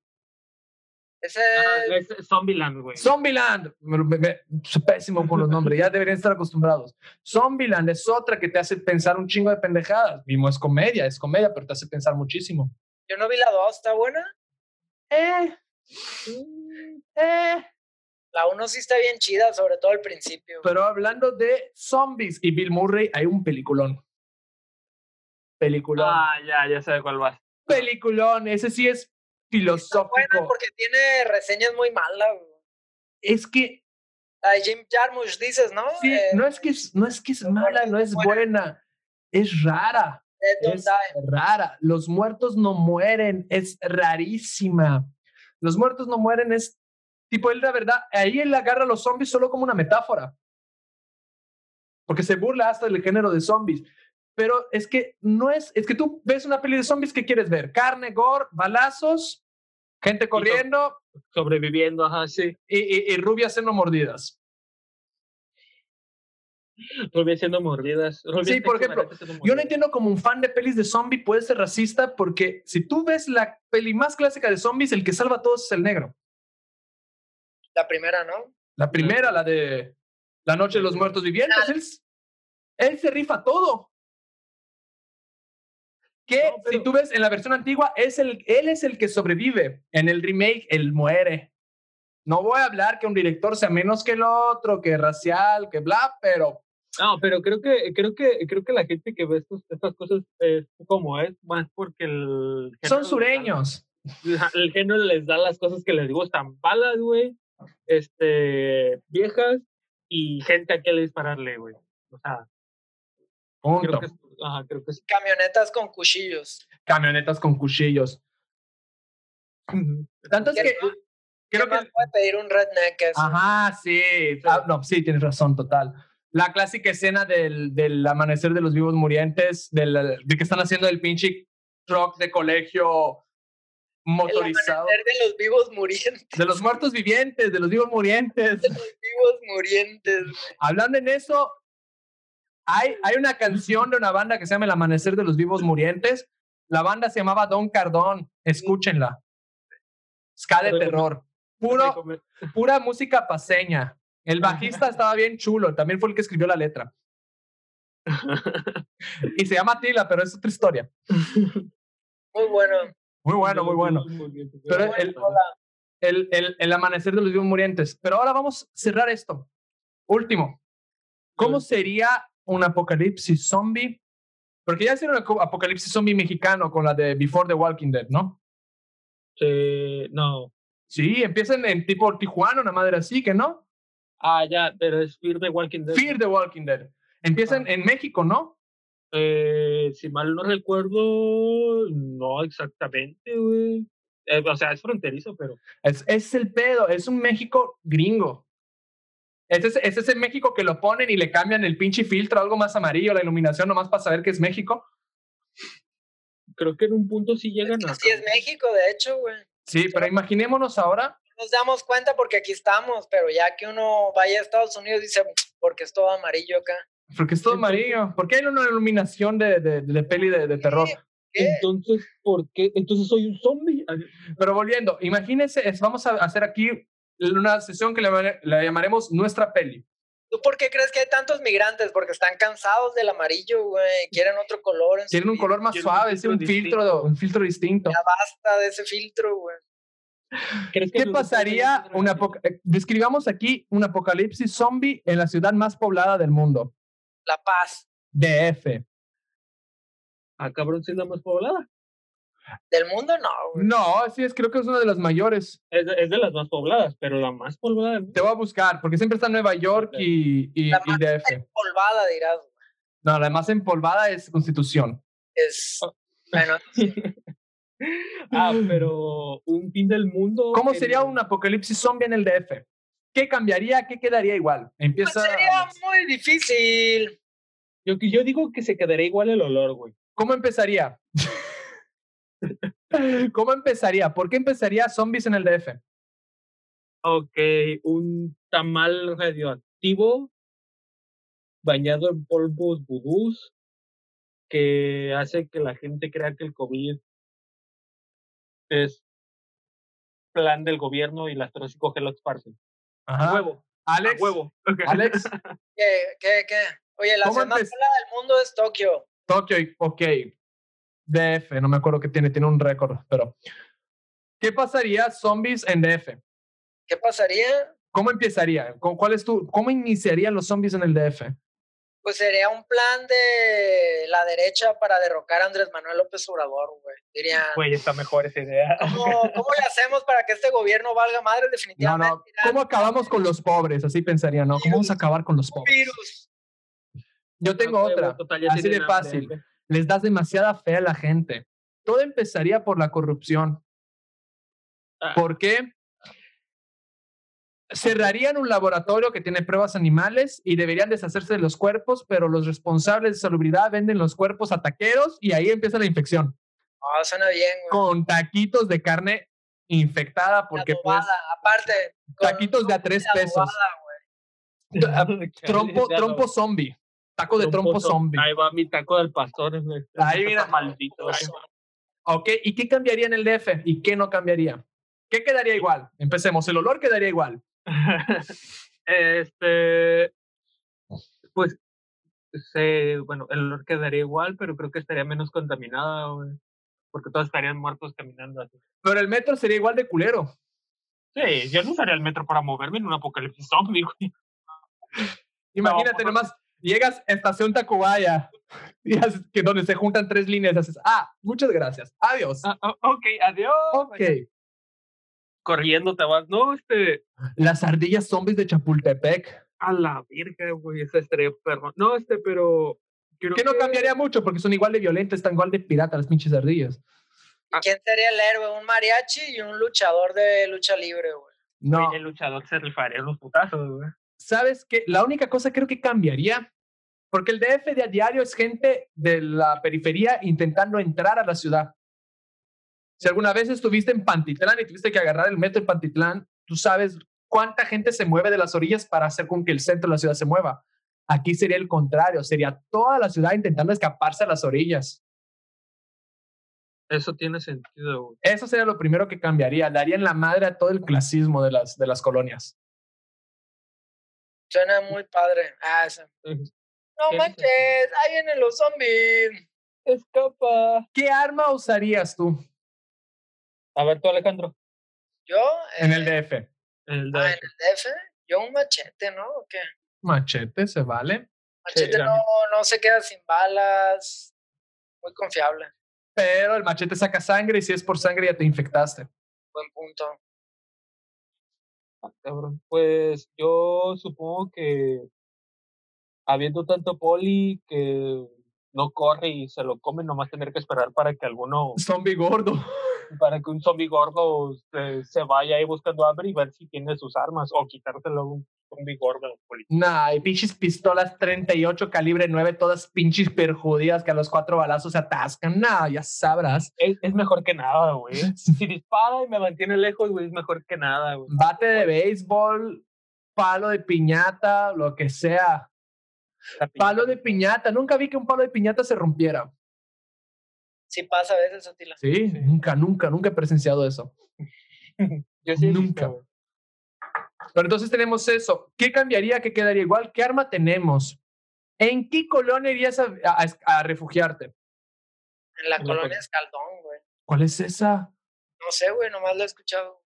Ese Ah, es Zombieland, güey. Zombieland. Me- me- me- soy pésimo con los nombres, ya deberían estar acostumbrados. Zombieland es otra que te hace pensar un chingo de pendejadas. Mismo es comedia, es comedia, pero te hace pensar muchísimo. yo no vi la 2, ¿está buena? Eh, eh. La 1 sí está bien chida, sobre todo al principio. Pero hablando de zombies y Bill Murray, hay un peliculón. Peliculón. Ah, ya, ya sé de cuál vas. Peliculón. Ese sí es Está buena filosófico. porque tiene reseñas muy malas. Es que de Jim Jarmusch dices, ¿no? sí, Eh, no es que es, no es que es mala, no es mueren. buena. Es rara. Es rara. Los muertos no mueren. Es rarísima. Los muertos no mueren. Es tipo él, la verdad, ahí él agarra a los zombies solo como una metáfora. Porque se burla hasta del género de zombies. Pero es que no es, es que tú ves una peli de zombies, ¿qué quieres ver? Carne, gore, balazos, gente corriendo Sobreviviendo, ajá, sí. y, y, y rubias siendo mordidas. Rubia siendo mordidas. Sí, por ejemplo, Yo no entiendo como un fan de pelis de zombie puede ser racista porque si tú ves la peli más clásica de zombies, el que salva a todos es el negro. La primera, ¿no? La primera, la de La Noche de los Muertos Vivientes, él, se rifa todo. Que No, pero- si tú ves en la versión antigua, es el, él es el que sobrevive. En el remake, él muere. No voy a hablar que un director sea menos que el otro, que racial, que bla, pero No, pero creo que, creo que, creo que la gente que ve estos, estas cosas es como es, más porque el son da- sureños. el género les da las cosas que les gustan, balas, güey, este, viejas y gente a que le dispararle, güey. O sea, Punto. creo que, es, ajá, creo que es. Camionetas con cuchillos. Camionetas con cuchillos. Tanto es ¿Qué que creo ¿Qué más que puede pedir un redneck? eso? Ajá, sí. Ah, no, sí, tienes razón, total. La clásica escena del, del amanecer de los vivos murientes, del, de que están haciendo el pinche truck de colegio El motorizado. amanecer de los vivos murientes. De los muertos vivientes, de los vivos murientes. De los vivos murientes. Hablando en eso, hay, hay una canción de una banda que se llama El Amanecer de los Vivos Murientes. La banda se llamaba Don Cardón. Escúchenla. Ska de terror. Puro, pura música paseña. El bajista estaba bien chulo, también fue el que escribió la letra. Y se llama Tila, pero es otra historia. Muy bueno. Muy bueno, muy bueno. Pero el-. El, el, el amanecer de los vivos murientes. Pero ahora vamos a cerrar esto. Último. ¿Cómo sería un apocalipsis zombie? Porque ya hicieron un apocalipsis zombie mexicano con la de Before the Walking Dead, ¿no? Eh, no. Sí, empiezan en tipo Tijuana, una madre así, que no? Ah, ya, pero es Fear the Walking Dead. Fear the Walking Dead. Empiezan Ah. en México, ¿no? Eh, si mal no recuerdo, no exactamente, güey. Eh, o sea, es fronterizo, pero. Es, es el pedo, es un México gringo. Ese es, ese es el México que lo ponen y le cambian el pinche filtro, algo más amarillo, la iluminación, nomás para saber que es México. Creo que en un punto sí llegan a. Sí, es México, de hecho, güey. Sí, pero imaginémonos ahora. Nos damos cuenta porque aquí estamos, pero ya que uno vaya a Estados Unidos dice, porque es todo amarillo acá. Porque es todo amarillo. ¿Por qué hay una iluminación de, de, de peli de, de terror? ¿Qué? Entonces, ¿por qué? Entonces soy un zombie. Pero volviendo, imagínense, es- vamos a hacer aquí una sesión que la llamaremos nuestra peli. ¿Tú por qué crees que hay tantos migrantes? Porque están cansados del amarillo, güey. Quieren otro color. Quieren un color más un suave, filtro un filtro, un filtro distinto. Ya basta de ese filtro, güey. ¿Crees que ¿Qué pasaría? Describamos aquí un apocalipsis zombie en la ciudad más poblada del mundo, La paz DF. Ah, cabrón, sí es la más poblada. del mundo, no, güey. No, sí, es, creo que es una de las mayores. Es de, es de las más pobladas, pero la más poblada del mundo. Te voy a buscar, porque siempre está Nueva York y, y, La y más DF. Empolvada, dirás. No, la más empolvada es Constitución. Es. Oh. Bueno, ah, pero un fin del mundo. ¿Cómo sería un apocalipsis zombie en el DF? ¿Qué cambiaría? ¿Qué quedaría igual? pues Empieza. sería muy difícil. Yo, yo digo que se quedaría igual el olor, güey. ¿Cómo empezaría? ¿Cómo empezaría? ¿Por qué empezaría zombies en el DF? Ok, un tamal radioactivo bañado en polvos vudús que hace que la gente crea que el COVID es plan del gobierno y las que lo esparcen. A huevo, Alex. a huevo. Alex, ¿Qué, qué, qué? Oye, la ¿Cómo ciudad más del mundo es Tokio. Tokio, ok. DF, no me acuerdo qué tiene, tiene un récord, pero. ¿Qué pasaría zombies en DF? ¿Qué pasaría? ¿Cómo empezaría? ¿Con- ¿Cuál es tu, ¿Cómo iniciarían los zombies en el DF? Pues sería un plan de la derecha para derrocar a Andrés Manuel López Obrador, güey. Dirían, Güey, está mejor esa idea. ¿cómo, ¿cómo le hacemos para que este gobierno valga madre? No, Definitivamente. no. dirán, ¿Cómo acabamos con los pobres? Así pensaría, ¿no? ¿Cómo vamos a acabar con los "Un pobres? virus. Yo tengo otra. total, Así de hambre, fácil. Les das demasiada fe a la gente. Todo empezaría por la corrupción. Ah. ¿Por qué? Cerrarían un laboratorio que tiene pruebas animales y deberían deshacerse de los cuerpos, pero los responsables de salubridad venden los cuerpos a taqueros y ahí empieza la infección. No, suena bien, güey. Con taquitos de carne infectada, porque pues Adobada, aparte. con taquitos de a tres adobada, pesos. güey. trompo, trompo zombie. Taco de trompo zombie. Ahí va mi taco del pastor. güey. Ahí Está mira. Maldito. güey. Ok, ¿y qué cambiaría en el DF? ¿Y qué no cambiaría? ¿Qué quedaría igual? Empecemos, el olor quedaría igual. este. Pues. Se, bueno, el olor quedaría igual, pero creo que estaría menos contaminada, güey. Porque todos estarían muertos caminando así. Pero el metro sería igual de culero. Sí, yo no usaría el metro para moverme en un apocalipsis zombie, güey. Imagínate No. nomás, llegas a estación Tacubaya, y haces que donde se juntan tres líneas, haces, ah, muchas gracias, adiós. Ah, ok, adiós. ok. Corriendo te vas. No, este. Las ardillas zombies de Chapultepec, A la virgen, güey. Esa estaría perro. No, este, pero. creo que no que- cambiaría mucho porque son igual de violentas, están igual de piratas las pinches ardillas. Ah. ¿Quién sería el héroe? Un mariachi y un luchador de lucha libre, güey. No, el luchador se rifaría los putazos, güey. ¿sabes qué? La única cosa creo que cambiaría, porque el DF de a diario es gente de la periferia intentando entrar a la ciudad. Si alguna vez estuviste en Pantitlán y tuviste que agarrar el metro en Pantitlán, tú sabes cuánta gente se mueve de las orillas para hacer con que el centro de la ciudad se mueva. Aquí sería el contrario, sería toda la ciudad intentando escaparse a las orillas. Eso tiene sentido, güey. Eso sería lo primero que cambiaría, darían la madre a todo el clasismo de las, de las colonias. Suena muy padre. Ah. No manches, ahí vienen los zombies. Escapa. ¿Qué arma usarías tú A ver, tú, Alejandro. Yo, en eh, el DF? El ah, de... en el DF, yo un machete, ¿no? ¿O qué? Machete, se vale. Machete no, no se queda sin balas. Muy confiable. Pero el machete saca sangre y si es por sangre ya te infectaste. Buen punto. Ah, cabrón. Pues yo supongo que habiendo tanto poli que no corre y se lo come, nomás tener que esperar para que alguno, Zombie gordo. para que un zombie gordo se, se vaya ahí buscando hambre y ver si tiene sus armas o quitárselo a un zombie gordo. Nah, y pinches pistolas 38 calibre 9, todas pinches perjudidas que a los cuatro balazos se atascan. Nah, ya sabrás. Es, es mejor que nada, güey. Si dispara y me mantiene lejos, güey, es mejor que nada, güey. Bate de béisbol, palo de piñata, lo que sea. Palo de piñata. Nunca vi que un palo de piñata se rompiera. Sí pasa a veces, Atila. Sí, nunca, nunca, nunca he presenciado eso. Yo sí visto, Nunca. güey. Pero entonces tenemos eso. ¿Qué cambiaría? ¿Qué quedaría igual? ¿Qué arma tenemos? ¿En qué colonia irías a, a- a refugiarte? En la En colonia col- Escaldón, güey. ¿Cuál es esa? No sé, güey, nomás lo he escuchado.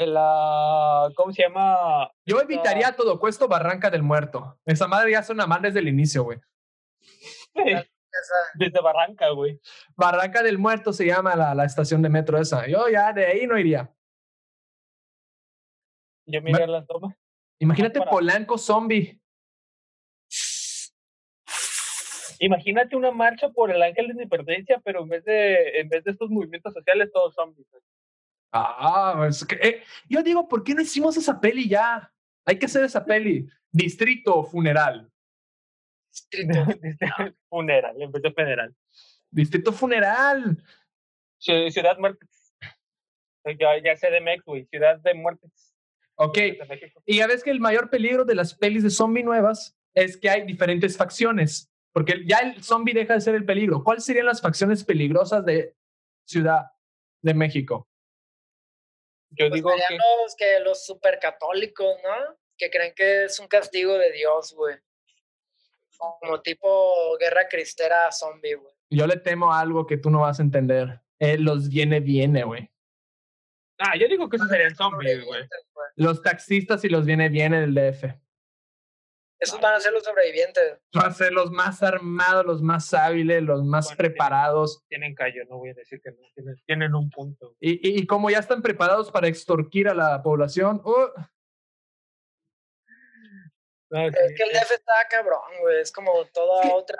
En la. ¿Cómo se llama? Yo evitaría a todo cuesto Barranca del Muerto. Esa madre ya suena mal desde el inicio, güey. Desde Barranca, güey. Barranca del Muerto se llama la, la estación de metro esa. Yo ya de ahí no iría. Yo miré las tomas. Imagínate para- Polanco zombie. Imagínate una marcha por el Ángel de Independencia, pero en vez de, en vez de estos movimientos sociales, todos zombies. güey. Ah, es que, eh, yo digo, ¿por qué no hicimos esa peli ya? Hay que hacer esa peli. Distrito Funeral. distrito. Funeral, en vez de federal. Distrito Funeral. Ci- Ciudad Muertes. Ya, ya sé de güey. Ciudad de Muertes. Ok. México. Y ya ves que el mayor peligro de las pelis de zombie nuevas es que hay diferentes facciones. Porque ya el zombie deja de ser el peligro. ¿Cuáles serían las facciones peligrosas de Ciudad de México? Yo Pues digo serían que. los, que los supercatólicos, ¿no? Que creen que es un castigo de Dios, güey. Como tipo guerra cristera zombie, güey. Yo le temo a algo que tú no vas a entender. Eh, los viene, viene, güey. Ah, yo digo que esos serían zombies, güey. Los taxistas y los viene, viene del DF. Esos van a ser los sobrevivientes. Van a ser los más armados, los más hábiles, los más Bueno, preparados. Tienen callo, no voy a decir que no. Tienen, tienen un punto. Y, y, y como ya están preparados para extorquir a la población, uh, No, sí, Es que el DF está cabrón, güey. Es como toda Sí. otra.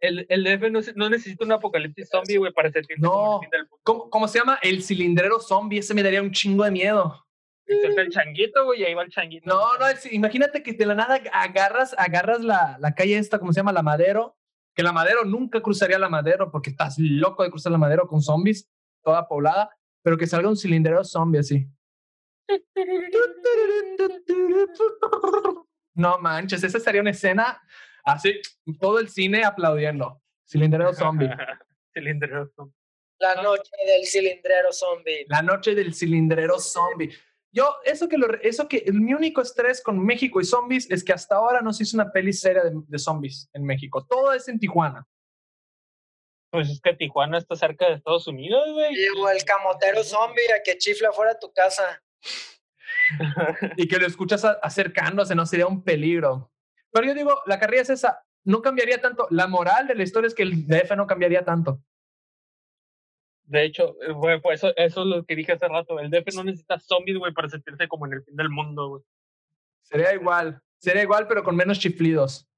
El, el DF no, no necesita un apocalipsis zombie, güey, para sentirse como No. el fin del mundo. ¿cómo, cómo se llama? El cilindrero zombie. Ese me daría un chingo de miedo. Y suelta el changuito, güey, y ahí va el changuito. No, no, es- imagínate que de la nada agarras, agarras la, la calle esta, ¿cómo se llama? La Madero. Que la Madero nunca cruzaría la Madero porque estás loco de cruzar la Madero con zombies, toda poblada, pero que salga un cilindrero zombie así. No manches, esa sería una escena así, todo el cine aplaudiendo. Cilindrero zombie. Cilindrero zombie. La noche del cilindrero zombie. La noche del cilindrero zombie. Yo, eso que, lo, eso que, mi único estrés con México y zombies es que hasta ahora no se hizo una peli seria de, de zombies en México. Todo es en Tijuana. Pues es que Tijuana está cerca de Estados Unidos, güey. Y o el camotero zombie a que chifla fuera de tu casa. y que lo escuchas a- acercándose, no sería un peligro. Pero yo digo, la carrera es esa, no cambiaría tanto. La moral de la historia es que el DF no cambiaría tanto. De hecho, eh, güey, pues eso, eso es lo que dije hace rato. El DF no necesita zombies, güey, para sentirse como en el fin del mundo, güey. Sería igual, sería igual, pero con menos chiflidos.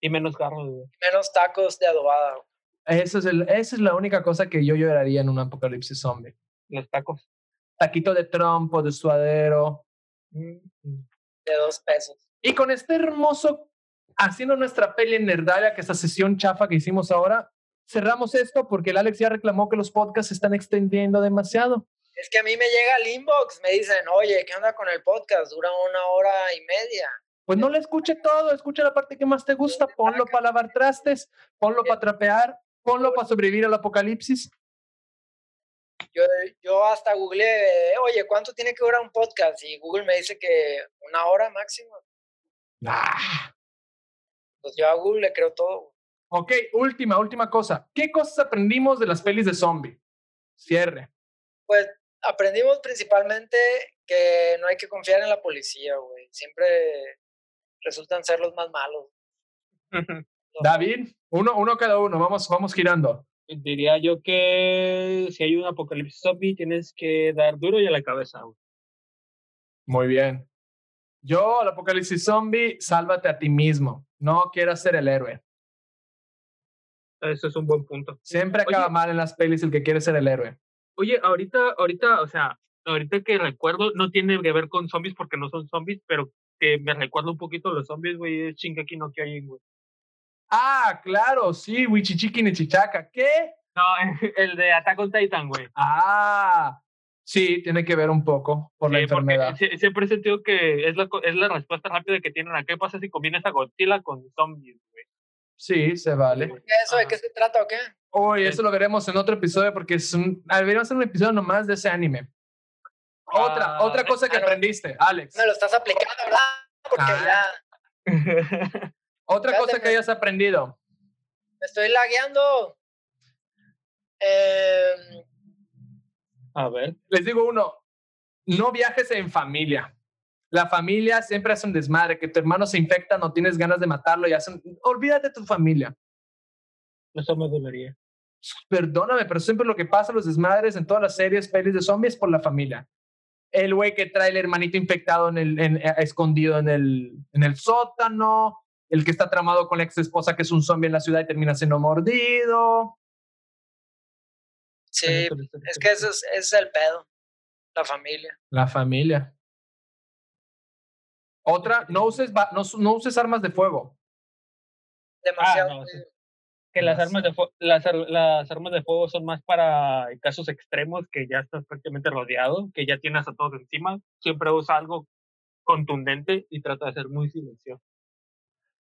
Y menos carros, güey. Menos tacos de adobada. güey. Eso es el, esa es la única cosa que yo lloraría en un apocalipsis zombie. Los tacos. Taquito de trompo, de suadero. De dos pesos. Y con este hermoso, haciendo nuestra peli en Nerdalia, que esta sesión chafa que hicimos ahora, cerramos esto porque el Alex ya reclamó que los podcasts se están extendiendo demasiado. Es que a mí me llega el inbox, me dicen, oye, ¿qué onda con el podcast? Dura una hora y media. Pues no le escuche todo, escucha la parte que más te gusta, ponlo para lavar trastes, ponlo para trapear, ponlo para sobrevivir al apocalipsis. Yo, yo hasta googleé, oye, ¿cuánto tiene que durar un podcast? Y Google me dice que una hora máximo. Ah. Pues yo a Google le creo todo. Ok, última, última cosa. ¿Qué cosas aprendimos de las pelis de zombie? Cierre. Pues aprendimos principalmente que no hay que confiar en la policía, güey. Siempre resultan ser los más malos. Los- David, uno, uno cada uno, vamos, vamos girando. Diría yo que si hay un apocalipsis zombie, tienes que dar duro y a la cabeza, güey. Muy bien. Yo, al apocalipsis zombie, sálvate a ti mismo. No quieras ser el héroe. Eso es un buen punto. Siempre acaba Oye. mal en las pelis el que quiere ser el héroe. Oye, ahorita, ahorita, o sea, ahorita que recuerdo, no tiene que ver con zombies porque no son zombies, pero que me recuerda un poquito a los zombies, güey, es Shingeki no Kyojin, güey. Ah, claro, sí, Wichichiki ni Chichaca. ¿Qué? No, el de Attack on Titan, güey. Ah, sí, tiene que ver un poco por la Sí, enfermedad. sie- siempre he sentido que es la, es la respuesta rápida que tienen a qué pasa si combinas a Godzilla con zombies, güey. Sí, se vale. ¿Qué ¿Eso de qué se trata o qué? Hoy Sí. eso lo veremos en otro episodio porque es un, ah, deberíamos hacer un episodio nomás de ese anime. Otra, Ah, otra cosa que no. aprendiste, Alex. Me lo estás aplicando, ¿verdad? Porque Ah. ya Otra cosa que hayas aprendido. me estoy lagueando. Eh, a ver. Les digo uno, no viajes en familia. La familia siempre hace un desmadre, que tu hermano se infecta, no tienes ganas de matarlo y hacen, olvídate de tu familia. Eso me dolería. Perdóname, pero siempre lo que pasa, los desmadres en todas las series, pelis de zombies, por la familia. El güey que trae el hermanito infectado en el, en- eh, escondido en el, en el sótano, el que está tramado con la ex esposa que es un zombie en la ciudad y termina siendo mordido. sí, es que eso es, es el pedo. La familia. La familia. Otra, no uses, no, no uses armas de fuego. Demasiado. Ah, no, sí. Que las armas, de las, ar- las armas de fuego son más para casos extremos que ya estás prácticamente rodeado, que ya tienes a todos encima. Siempre usa algo contundente y trata de ser muy silencioso.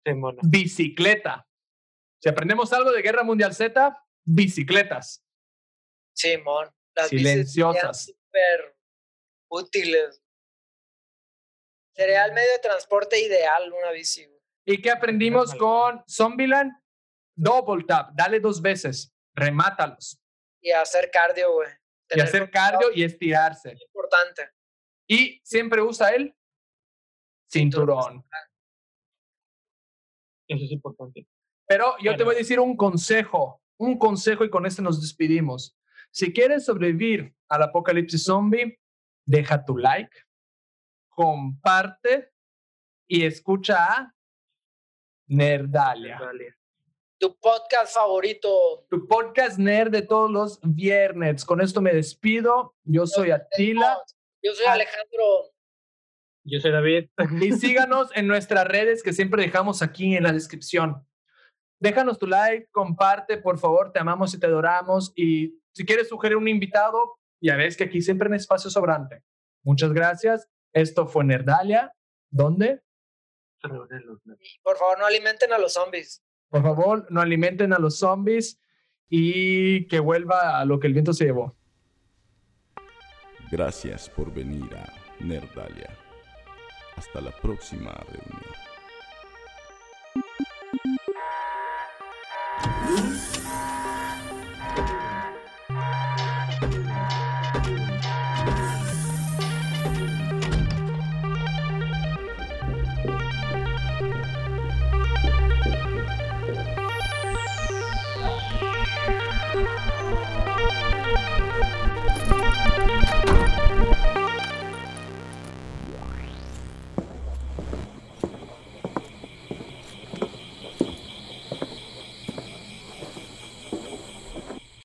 Sí, mono. Bicicleta. Si aprendemos algo de Guerra Mundial Z, bicicletas. Simón. Las bicis Silenciosas. súper útiles. Sería el medio de transporte ideal una bici. güey. ¿Y qué aprendimos con Zombieland? Double tap, dale dos veces, remátalos. Y hacer cardio, güey. Y hacer cardio y estirarse. es importante. Y siempre usa el cinturón. Eso es importante. Pero yo te voy a decir un consejo, un consejo y con este nos despedimos. Si quieres sobrevivir al apocalipsis zombie, deja tu like, comparte y escucha a Nerdalia. Tu podcast favorito. tu podcast nerd de todos los viernes. Con esto me despido. Yo soy Atila Yo soy. Alejandro. Yo soy David. y síganos en nuestras redes que siempre dejamos aquí en la descripción. Déjanos tu like, comparte, por favor, te amamos y te adoramos. Y si quieres sugerir un invitado, ya ves que aquí siempre hay un espacio sobrante. Muchas gracias. Esto fue Nerdalia. ¿Dónde? Por favor, no alimenten a los zombies. Por favor, no alimenten a los zombies y que vuelva a lo que el viento se llevó. Gracias por venir a Nerdalia. Hasta la próxima reunión.